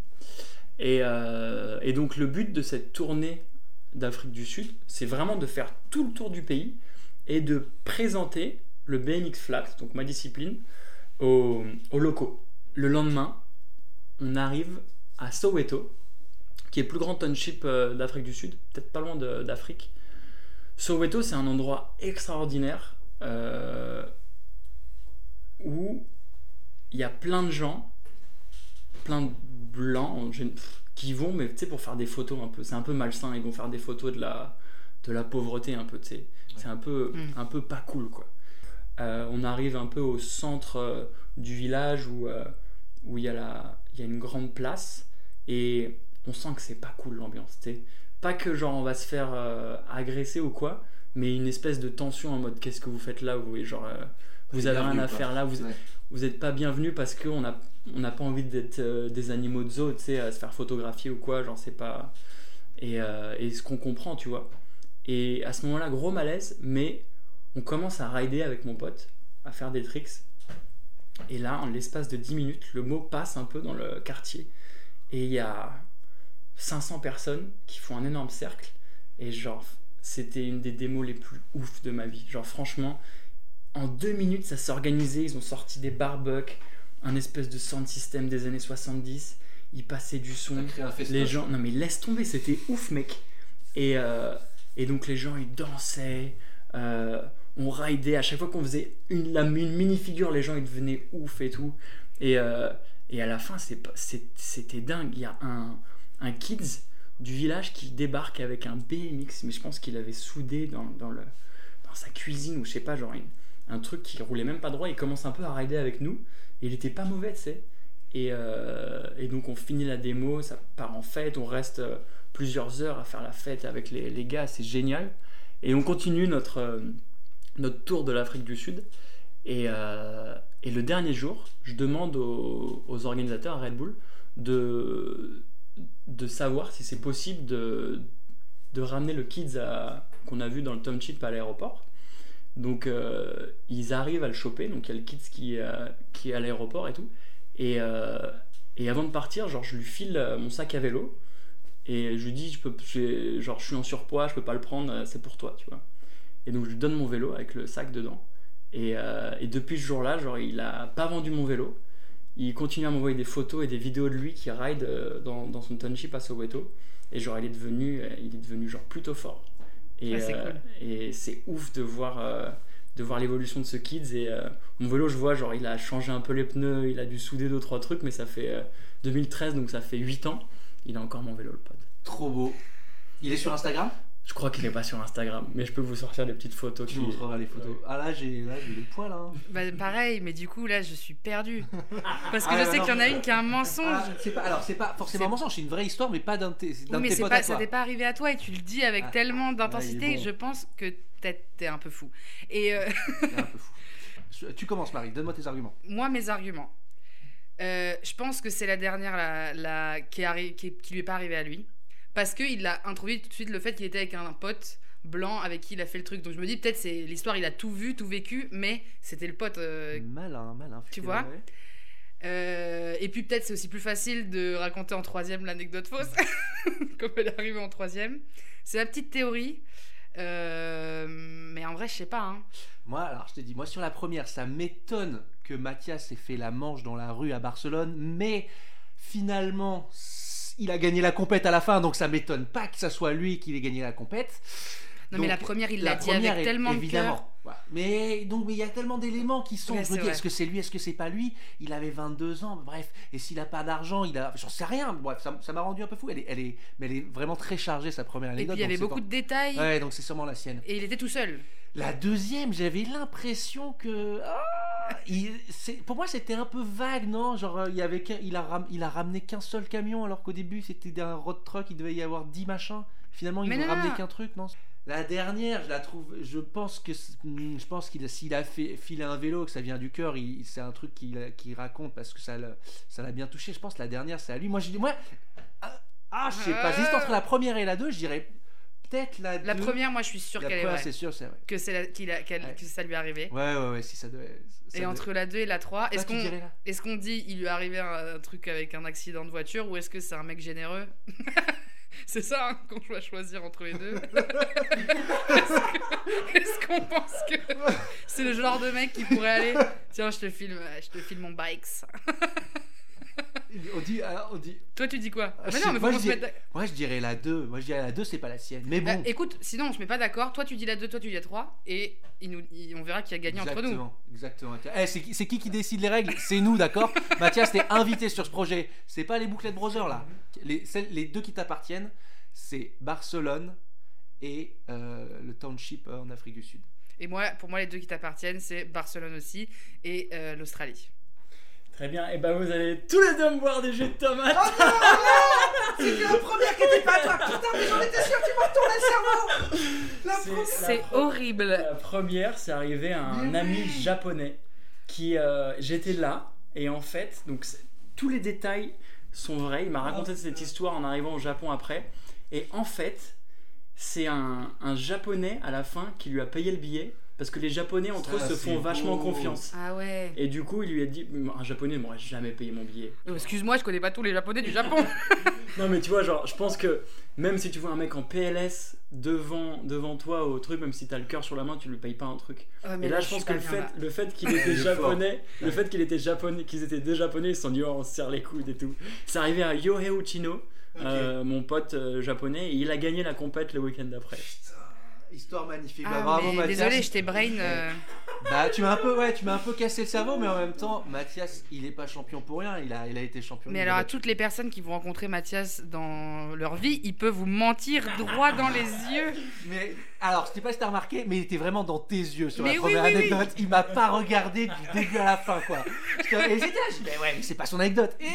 Et, euh, donc le but de cette tournée d'Afrique du Sud, c'est vraiment de faire tout le tour du pays et de présenter le BMX Flat, donc ma discipline, aux, aux locaux. Le lendemain, on arrive à Soweto, qui est le plus grand township euh, d'Afrique du Sud, peut-être pas loin d'Afrique. Soweto, c'est un endroit extraordinaire euh, où il y a plein de gens, plein de blancs qui vont, mais tu sais, pour faire des photos un peu. C'est un peu malsain, ils vont faire des photos de la, de la pauvreté un peu, tu sais. C'est un peu, Mm. un peu pas cool, quoi. Euh, on arrive un peu au centre euh, du village où euh, où il y, a la- il y a une grande place et on sent que c'est pas cool l'ambiance. tu sais. Pas que genre on va se faire euh, agresser ou quoi, mais une espèce de tension en mode qu'est-ce que vous faites là vous, genre, euh, vous avez rien à faire là, vous, Ouais. vous êtes pas bienvenu parce qu'on n'a on n'a pas envie d'être euh, des animaux de zoo, tu sais, à se faire photographier ou quoi, genre c'est pas. Et, et ce qu'on comprend, tu vois. Et à ce moment-là, gros malaise, mais on commence à rider avec mon pote, à faire des tricks. Et là, en l'espace de 10 minutes, le mot passe un peu dans le quartier. Et il y a 500 personnes qui font un énorme cercle. Et genre, c'était une des démos les plus ouf de ma vie. Genre, franchement, en deux minutes, ça s'est organisé. Ils ont sorti des barbucks, un espèce de sound system des années 70. Ils passaient du son. Les gens, non mais laisse tomber, c'était ouf, mec. Et, euh, et donc les gens, ils dansaient, euh, on ridait. À chaque fois qu'on faisait une, la, une mini-figure, les gens, ils devenaient ouf et tout. Et, euh, et à la fin, c'était dingue. Il y a un, un kids du village qui débarque avec un BMX, mais je pense qu'il avait soudé dans, sa cuisine ou je sais pas, genre un truc qui roulait même pas droit. Il commence un peu à rider avec nous. Il était pas mauvais, tu sais. Et, euh, et donc on finit la démo, ça part en fête, on reste euh, plusieurs heures à faire la fête avec les, les gars, c'est génial. Et on continue notre, euh, tour de l'Afrique du Sud. Et, le dernier jour, je demande aux organisateurs à Red Bull de, de savoir si c'est possible de, de ramener le Kids qu'on a vu dans le township à l'aéroport. Donc euh, ils arrivent à le choper, donc il y a le Kids qui, euh, qui est à l'aéroport et tout. Et, euh, et avant de partir, genre je lui file mon sac à vélo et je lui dis je peux, genre je suis en surpoids, je peux pas le prendre, c'est pour toi, tu vois. Et donc je lui donne mon vélo avec le sac dedans. Et, et depuis ce jour-là, genre il a pas vendu mon vélo. Il continue à m'envoyer des photos et des vidéos de lui qui ride euh, dans, dans son township à Soweto. Et genre il est devenu, euh, il est devenu genre plutôt fort. Et Ah, c'est euh, cool. c'est ouf de voir, euh, de voir l'évolution de ce kids. Et euh, mon vélo, je vois, genre il a changé un peu les pneus, il a dû souder deux trois trucs, mais ça fait euh, 2013, donc ça fait 8 ans. Il a encore mon vélo, le pote. Trop beau. Il est sur Instagram? Je crois qu'il est pas sur Instagram, mais je peux vous sortir des petites photos. Tu qui- montreras les photos. Ah là, j'ai les poils. Hein. Bah, pareil, mais du coup, là, je suis perdue. Parce que Ah, je sais non. qu'il y en a une qui a un mensonge. Ah, c'est pas, alors, c'est pas forcément un mensonge, c'est une vraie histoire, mais pas d'un de tes, Oui, mais tes potes pas, à ça t'est pas arrivé à toi et tu le dis avec Ah. tellement Ah, d'intensité, est bon. je pense que peut-être t'es un peu fou. Et euh, est un peu fou. Tu commences, Marie, donne-moi tes arguments. moi, mes arguments. Euh, je pense que c'est la dernière la, la- qui, est arri- qui, est- qui lui est pas arrivée à lui. Parce qu'il a introduit tout de suite le fait qu'il était avec un pote blanc avec qui il a fait le truc. Donc je me dis, peut-être c'est l'histoire, il a tout vu, tout vécu, mais c'était le pote. euh, malin, malin. tu vois ouais. euh, et puis peut-être c'est aussi plus facile de raconter en troisième l'anecdote fausse, comme elle est arrivée en troisième. C'est la petite théorie. Euh, mais en vrai, je sais pas. Hein. Moi, alors je te dis, moi sur la première, ça m'étonne que Mathias ait fait la manche dans la rue à Barcelone, mais finalement, il a gagné la compète à la fin, donc ça m'étonne pas que ça soit lui qui ait gagné la compète. Non, mais la première, il La dit première avec est- tellement de cœur. évidemment. Mais donc mais il y a tellement d'éléments qui sont. Ouais, je me c'est dis, est-ce que c'est lui, est-ce que c'est pas lui? Il avait 22 ans, bref. Et s'il a pas d'argent, il a, j'en sais rien. Bref, ça m'a rendu un peu fou. Elle est, elle est, mais elle est vraiment très chargée sa première Et anecdote. puis il y avait beaucoup pas- de détails. Ouais, donc c'est sûrement la sienne. Et il était tout seul. La deuxième, j'avais l'impression que. Ah, il- pour moi, c'était un peu vague, non? Genre, euh, il, y avait qu'un- il, a ram- il a ramené qu'un seul camion, alors qu'au début, c'était un road truck, il devait y avoir 10 machins. Finalement, il Mais ne non, ramenait non. qu'un truc, non? La dernière, je la trouve. Je pense que hmm, je pense qu'il a- s'il a fait filé un vélo, que ça vient du cœur, c'est un truc qu'il raconte parce que ça l'a ça l'a bien touché. Je pense que la dernière, c'est à lui. Moi, je dis, moi, ah, ah, je sais pas. J'hésite entre la première et la deux. Je dirais peut-être la. La deux. première, moi, je suis sûre La qu'elle est première, vraie. c'est sûr, c'est vrai. Que, c'est la- qu'il a- qu'elle- Ouais. que ça lui est arrivé. Ouais, ouais, ouais, si ça ça Et entre la 2 et la 3, Toi, est-ce tu qu'on dirais là est qu'on dit il lui est arrivé un, un truc avec un accident de voiture ou est-ce que c'est un mec généreux? C'est ça hein, qu'on doit choisir entre les deux. est-ce que- est-ce qu'on pense que c'est le genre de mec qui pourrait aller? Tiens, je te filme, je te filme mon bikes. On dit, alors, on dit. Toi, tu dis quoi Ah, Mais si, non, mais faut moi, je mette Moi, dirais la 2. Moi, je dirais la 2, c'est pas la sienne. Mais bon. Euh, écoute, sinon on se met pas d'accord. Toi, tu dis la 2, toi, tu dis la 3. Et il nous, il- on verra qui a gagné entre nous. Exactement, exactement. Eh, c'est qui, qui qui décide les règles? C'est nous, d'accord? Mathias, t'es invité sur ce projet. C'est pas les bouclettes Brothers là. Les, celles- les deux qui t'appartiennent, c'est Barcelone et euh, le township euh, en Afrique du Sud. Et moi, pour moi, les deux qui t'appartiennent, c'est Barcelone aussi et euh, l'Australie. Très bien, et ben vous allez tous les deux me boire des jus de tomates. C'était la première qui était pas toi Putain, mais j'en étais sûr, tu m'as retourné le cerveau C'est- C'est la pre- horrible. La première, c'est arrivé à un ami japonais qui euh, j'étais là et en fait, donc c'est- tous les détails sont vrais. Il m'a raconté cette histoire en arrivant au Japon après et en fait, c'est un, un japonais à la fin qui lui a payé le billet parce que les japonais entre eux se font vachement confiance. Ah ouais. Et du coup, il lui a dit un japonais m'aurait jamais payé mon billet. Excuse-moi, je connais pas tous les japonais du Japon. Non mais tu vois genre je pense que même si tu vois un mec en PLS devant, devant toi au truc même si t'as le cœur sur la main tu lui payes pas un truc. Ouais, mais Et là je pense que le fait, là. le fait qu'il Il était japonais, le fait qu'il était japonais, qu'ils étaient des japonais ils se sont dit oh, on se serre les coudes et tout. C'est arrivé à Yohei Uchino, euh, mon pote euh, japonais et il a gagné la compète le week-end d'après. Histoire magnifique. Bah, Ah, bravo mais Mathias. désolé, je t'ai brain. euh, Bah tu m'as un peu ouais, tu m'as un peu cassé le cerveau mais en même temps Mathias, il est pas champion pour rien, il a il a été champion. Mais alors, à toutes les personnes qui vont rencontrer Mathias dans leur vie, il peut vous mentir droit dans les yeux. Mais alors, je sais pas si t'as remarqué, mais il était vraiment dans tes yeux sur Mais la oui, première oui, oui. anecdote. Il m'a pas regardé du début à la fin, quoi. Et j'étais là, je dis, mais ouais, mais c'est pas son anecdote. Et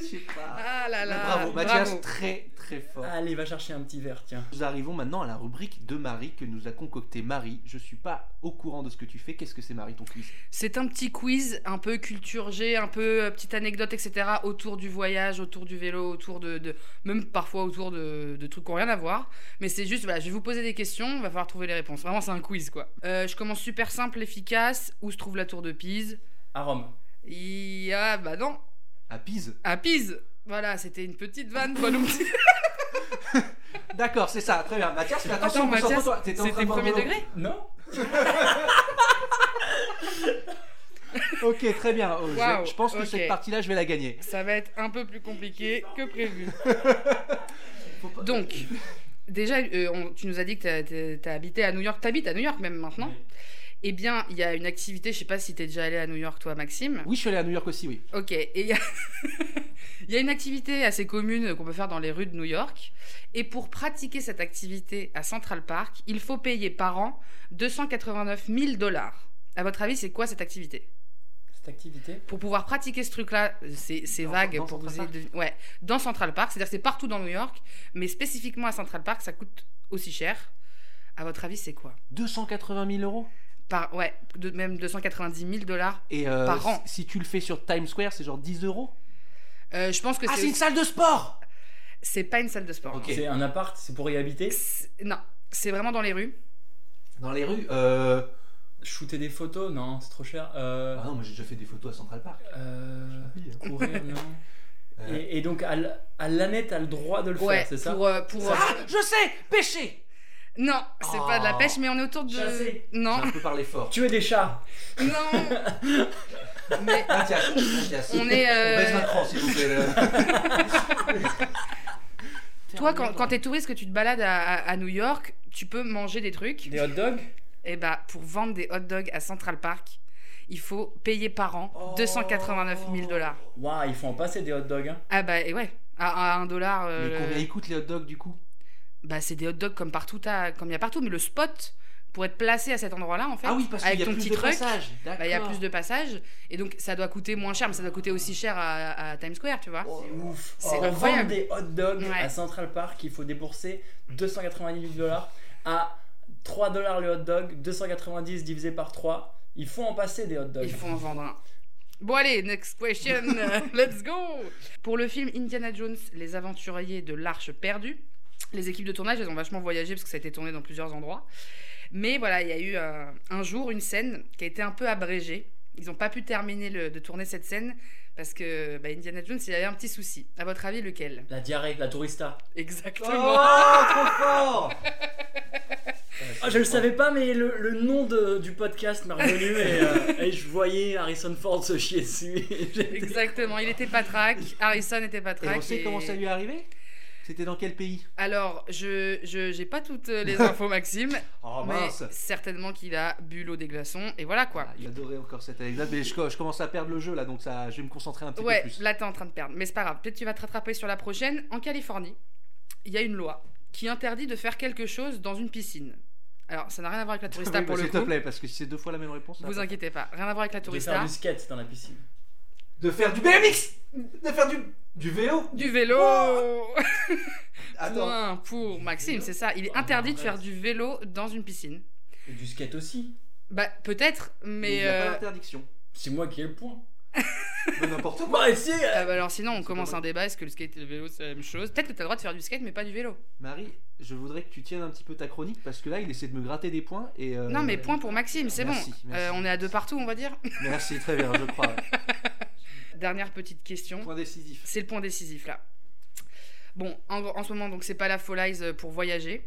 je sais pas. Ah là Mais là. bravo, Mathias, bravo. très très fort. Allez, va chercher un petit verre, tiens. Nous arrivons maintenant à la rubrique de Marie que nous a concocté Marie. Je suis pas au courant de ce que tu fais. Qu'est-ce que c'est Marie ton quiz? C'est un petit quiz, un peu culture G, un peu euh, petite anecdote, etc. autour du voyage, autour du vélo, autour de. de- même parfois autour de, de trucs qui n'ont rien à voir. Mais c'est juste, voilà, je vais vous poser des questions, il va falloir trouver les réponses. Vraiment, c'est un quiz, quoi. Euh, je commence super simple, efficace. Où se trouve la tour de Pise? À Rome. Il y a. Bah non, À Pise. à Pise Voilà, c'était une petite vanne, quoi. donc- D'accord, c'est ça. Très bien. Mathias, mais attention, Attends, Mathias. T'étais en train de premier degré Non Ok, très bien. Oh, je- pense que cette partie-là, je vais la gagner. Ça va être un peu plus compliqué que prévu. Pas- Donc, déjà, euh, on- tu nous as dit que tu as, habité à New York. Tu habites à New York même maintenant. Eh bien, il y a une activité, je sais pas si tu es déjà allé à New York, toi, Maxime. Oui, je suis allé à New York aussi, oui. Ok, et il y, a... il y a une activité assez commune qu'on peut faire dans les rues de New York. Et pour pratiquer cette activité à Central Park, il faut payer par an 289 000 dollars. À votre avis, c'est quoi cette activité? Cette activité? Pour pouvoir pratiquer ce truc-là, c'est c'est Dans- vague dans pour vous Central aider. Ouais, dans Central Park, c'est-à-dire que c'est partout dans New York, mais spécifiquement à Central Park, ça coûte aussi cher. À votre avis, c'est quoi? 280 000 euros? Par ouais, de, même 290 000 dollars. Euh, Par an. si tu le fais sur Times Square, c'est genre 10 euros? Euh, je pense que Ah, c'est c'est une salle de sport c'est pas une salle de sport. Ok. C'est un appart, c'est pour y habiter? C'est- Non, c'est vraiment dans les rues. Dans les rues euh... Shooter des photos Non, c'est trop cher. Euh, Ah non, moi j'ai déjà fait des photos à Central Park. euh, hein. courir, non. Euh. Et, et donc, à, l- à l'année, t'as le droit de le Ouais, faire, c'est ça? pour euh, pour. Ah, je sais Pêcher Non, c'est pas de la Oh. pêche, mais on est autour de. Chasser. Non, un peu parlé fort. Tuer des chats non. mais Mathias, Mathias. On est, euh, On baisse un cran, s'il vous plaît. toi, quand, quand t'es touriste, que tu te balades à, à- à New York, tu peux manger des trucs. Des hot dogs? Et bah, pour vendre des hot dogs à Central Park, il faut payer par an Oh. 289 000 dollars. Waouh, il faut en passer des hot dogs. Hein. Ah bah et ouais, à, à un dollar. euh, Mais combien ils coûtent les hot dogs du coup? bah c'est des hot dogs comme partout, à- comme il y a partout, mais le spot pour être placé à cet endroit-là en fait, Ah oui, parce avec y a ton plus petit de truc, passages. bah, il y a plus de passages et donc ça doit coûter moins cher, mais ça doit coûter aussi cher à, à Times Square, tu vois. C'est ouf. C'est vendre des hot dogs Ouais. à Central Park, il faut débourser 290 dollars à 3 dollars le hot dog, 290 divisé par 3. Il faut en passer des hot dogs. Il faut en vendre un. Bon allez, next question, let's go Pour le film Indiana Jones, les aventuriers de l'Arche perdue, les équipes de tournage, elles ont vachement voyagé parce que ça a été tourné dans plusieurs endroits. Mais voilà, il y a eu euh, un jour une scène qui a été un peu abrégée. Ils n'ont pas pu terminer le- de tourner cette scène parce que bah, Indiana Jones, il avait un petit souci. À votre avis, lequel? La diarrhée, la tourista. Exactement. Oh, trop fort Ah, je le savais pas, mais le, le nom de- du podcast m'est revenu et, euh, et je voyais Harrison Ford se chier dessus. et Exactement, il était patraque, Harrison était Et patraque. on sait comment ça lui est arrivé? C'était dans quel pays? Alors, je je j'ai pas toutes les infos, Maxime, Oh mais mince certainement qu'il a bu l'eau des glaçons et voilà quoi. Ah, Il adorait encore cette anecdote, mais je, je commence à perdre le jeu là, donc ça, je vais me concentrer un petit Ouais, peu plus. là t'es en train de perdre, mais c'est pas grave. Peut-être tu vas te rattraper sur la prochaine. En Californie, il y a une loi qui interdit de faire quelque chose dans une piscine. Alors, ça n'a rien à voir avec la tourista Oui, pour le S'il te coup. plaît, parce que si c'est deux fois la même réponse. Vous inquiétez pas, rien à voir avec la De faire tourista. du skate dans la piscine. De faire du BMX De faire du, du vélo Du vélo Attends. Point pour Maxime, c'est ça. Il est Oh, interdit de faire du vélo dans une piscine. Et du skate aussi. Bah, peut-être, Mais mais. il n'y a pas euh, d'interdiction. C'est moi qui ai le point. Mais n'importe quoi. Bah, si ah bah alors sinon on commence un débat, est-ce que le skate et le vélo c'est la même chose? Peut-être que t'as le droit de faire du skate mais pas du vélo. Marie, je voudrais que tu tiennes un petit peu ta chronique parce que là, il essaie de me gratter des points et. euh, Non mais point pour Maxime, c'est bon. merci, merci. Euh, on est à deux partout on va dire. Merci, très bien, je crois. Dernière petite question. Point décisif. C'est le point décisif là. Bon, en, en ce moment donc c'est pas la Folies euh, pour voyager.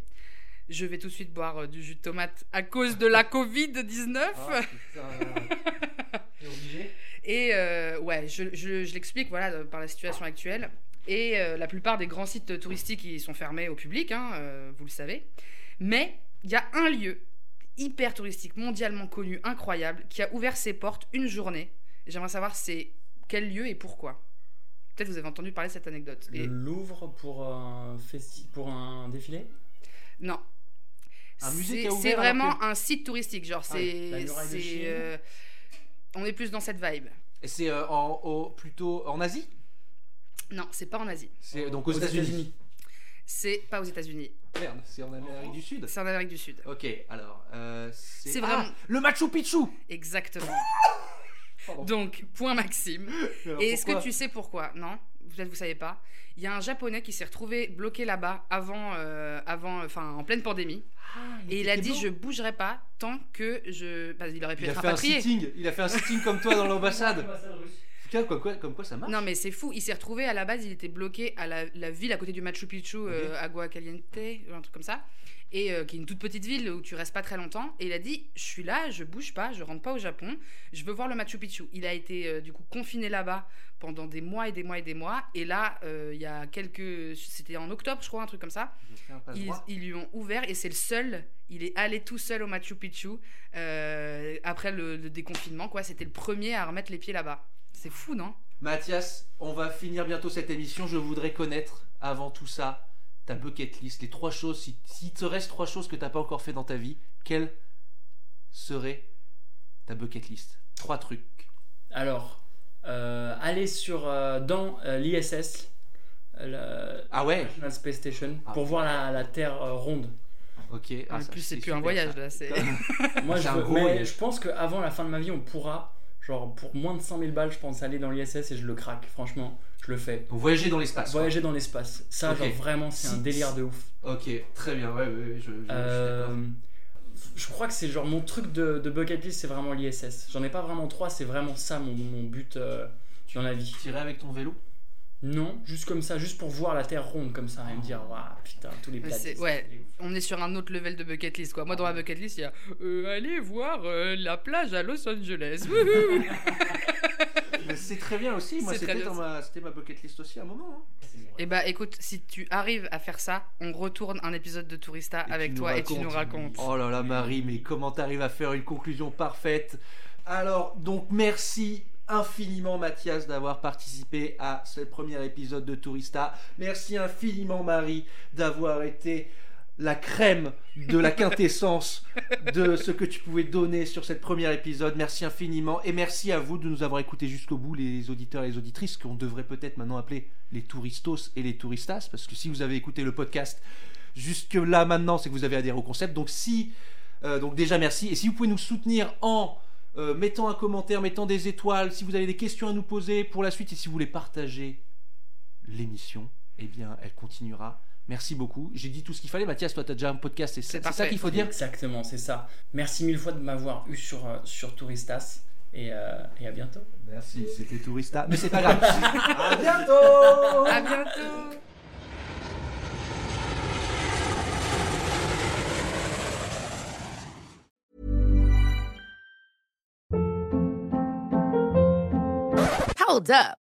Je vais tout de suite boire euh, du jus de tomate à cause de la Covid-19. Ah, putain. T'es obligé Et euh, ouais, je, je- je l'explique voilà, de- par la situation actuelle. Et euh, la plupart des grands sites touristiques ils sont fermés au public, hein, euh, vous le savez. Mais il y a un lieu hyper touristique, mondialement connu, incroyable, qui a ouvert ses portes une journée. J'aimerais savoir c'est quel lieu et pourquoi. Peut-être vous avez entendu parler de cette anecdote. Le Et- Louvre pour un, festi- pour un défilé? Non. Un musée C'est- vraiment un site touristique. Genre, Ah oui, c'est. euh, on est plus dans cette vibe. Et c'est euh, en, au- plutôt en Asie? Non, c'est pas en Asie. C'est donc aux, États-Unis. C'est pas aux États-Unis. Merde, c'est en Amérique du Sud. C'est en Amérique du Sud. Ok, alors euh, c'est C'est Ah, vraiment- le Machu Picchu. Exactement. Donc, point Maxime. Et est-ce que tu sais pourquoi? Non Peut-être vous savez pas. Il y a un japonais qui s'est retrouvé bloqué là-bas avant, euh, avant, enfin, en pleine pandémie. Ah, Et il a dit je bougerai pas tant que je. Bah, il aurait pu Il a être fait un sitting. Il a fait un sitting comme toi dans l'ambassade. Putain, quoi, comme quoi ça marche. Non mais c'est fou, il s'est retrouvé à la base, il était bloqué à la, la ville à côté du Machu Picchu, euh, Agua Caliente, ou un truc comme ça, et euh, qui est une toute petite ville où tu restes pas très longtemps. Et il a dit, je suis là, je bouge pas, je rentre pas au Japon, je veux voir le Machu Picchu. Il a été euh, du coup confiné là-bas pendant des mois et des mois et des mois. Et là, euh, il y a quelques, c'était en octobre, je crois, un truc comme ça. Ils, lui ont ouvert et c'est le seul. Il est allé tout seul au Machu Picchu après le, le déconfinement. Quoi, c'était le premier à remettre les pieds là-bas. C'est fou, non? Mathias, on va finir bientôt cette émission. Je voudrais connaître, avant tout ça, ta bucket list. Les trois choses, si- s'il te reste trois choses que tu n'as pas encore fait dans ta vie, quelles seraient ta bucket list? Trois trucs. Alors, euh, aller sur, euh, dans euh, l'ISS, euh, Ah ouais? International Space Station, Ah. pour voir la, la Terre euh, ronde. Ok. Ah, En plus, c'est plus un voyage ça. là. C'est... Moi, je, un veux- mais je pense qu'avant la fin de ma vie, on pourra, genre pour moins de 100 000 balles, je pense aller dans l'ISS et je le craque. Franchement, je le fais. Donc voyager dans l'espace. quoi. Voyager dans l'espace, ça, genre vraiment, c'est un délire de ouf. Ok, très bien. Ouais, ouais, ouais, je, Euh, je crois que c'est genre mon truc de, de bucket list, c'est vraiment l'ISS. J'en ai pas vraiment trois, c'est vraiment ça mon, mon but euh, dans la vie. Tirer avec ton vélo? Non, juste comme ça, juste pour voir la Terre ronde comme ça et me dire, waouh, putain, tous les c'est- ouais. On est sur un autre level de bucket list quoi. Moi dans ma bucket list il y a euh, aller voir euh, la plage à Los Angeles. Mais C'est très bien aussi. Moi, c'était ma, bucket list aussi à un moment. hein. et bah écoute si tu arrives à faire ça, on retourne un épisode de Tourista Et avec toi et tu nous racontes. Oh là là, Marie, mais comment t'arrives à faire une conclusion parfaite? Alors, donc, merci infiniment, Mathias, d'avoir participé à ce premier épisode de Tourista. Merci infiniment, Marie, d'avoir été la crème de la quintessence de ce que tu pouvais donner sur cette premier épisode. Merci infiniment et merci à vous de nous avoir écoutés jusqu'au bout, les auditeurs et les auditrices, qu'on devrait peut-être maintenant appeler les touristos et les touristas, parce que si vous avez écouté le podcast jusque là maintenant, c'est que vous avez adhéré au concept. Donc si, euh, donc déjà merci. Et si vous pouvez nous soutenir en euh, mettant un commentaire, mettant des étoiles, si vous avez des questions à nous poser pour la suite et si vous voulez partager l'émission, eh bien elle continuera. Merci beaucoup. J'ai dit tout ce qu'il fallait. Mathias, toi, tu as déjà un podcast, c'est C'est ça, c'est ça parfait. qu'il faut dire Exactement, c'est ça. Merci mille fois de m'avoir eu sur, euh, sur Touristas et, euh, et à bientôt. Merci, c'était Tourista, mais c'est pas grave. à bientôt À bientôt. Hold up.